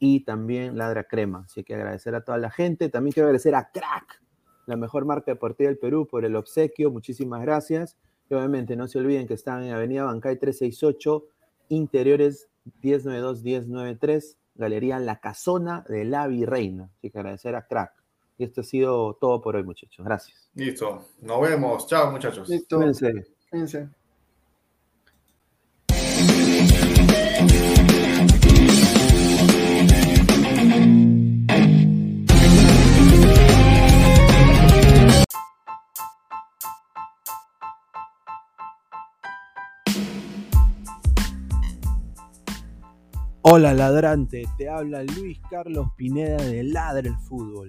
y también Ladra Crema. Así que agradecer a toda la gente. También quiero agradecer a Crack, la mejor marca deportiva del Perú, por el obsequio. Muchísimas gracias. Y obviamente no se olviden que están en Avenida Bancay 368, Interiores 1092-1093, Galería La Casona de la Virreina. Así que agradecer a Crack. Y esto ha sido todo por hoy, muchachos. Gracias. Listo. Nos vemos. Chao, muchachos. Listo. Cuídense. Cuídense. Hola ladrante, te habla Luis Carlos Pineda de Ladre el Fútbol.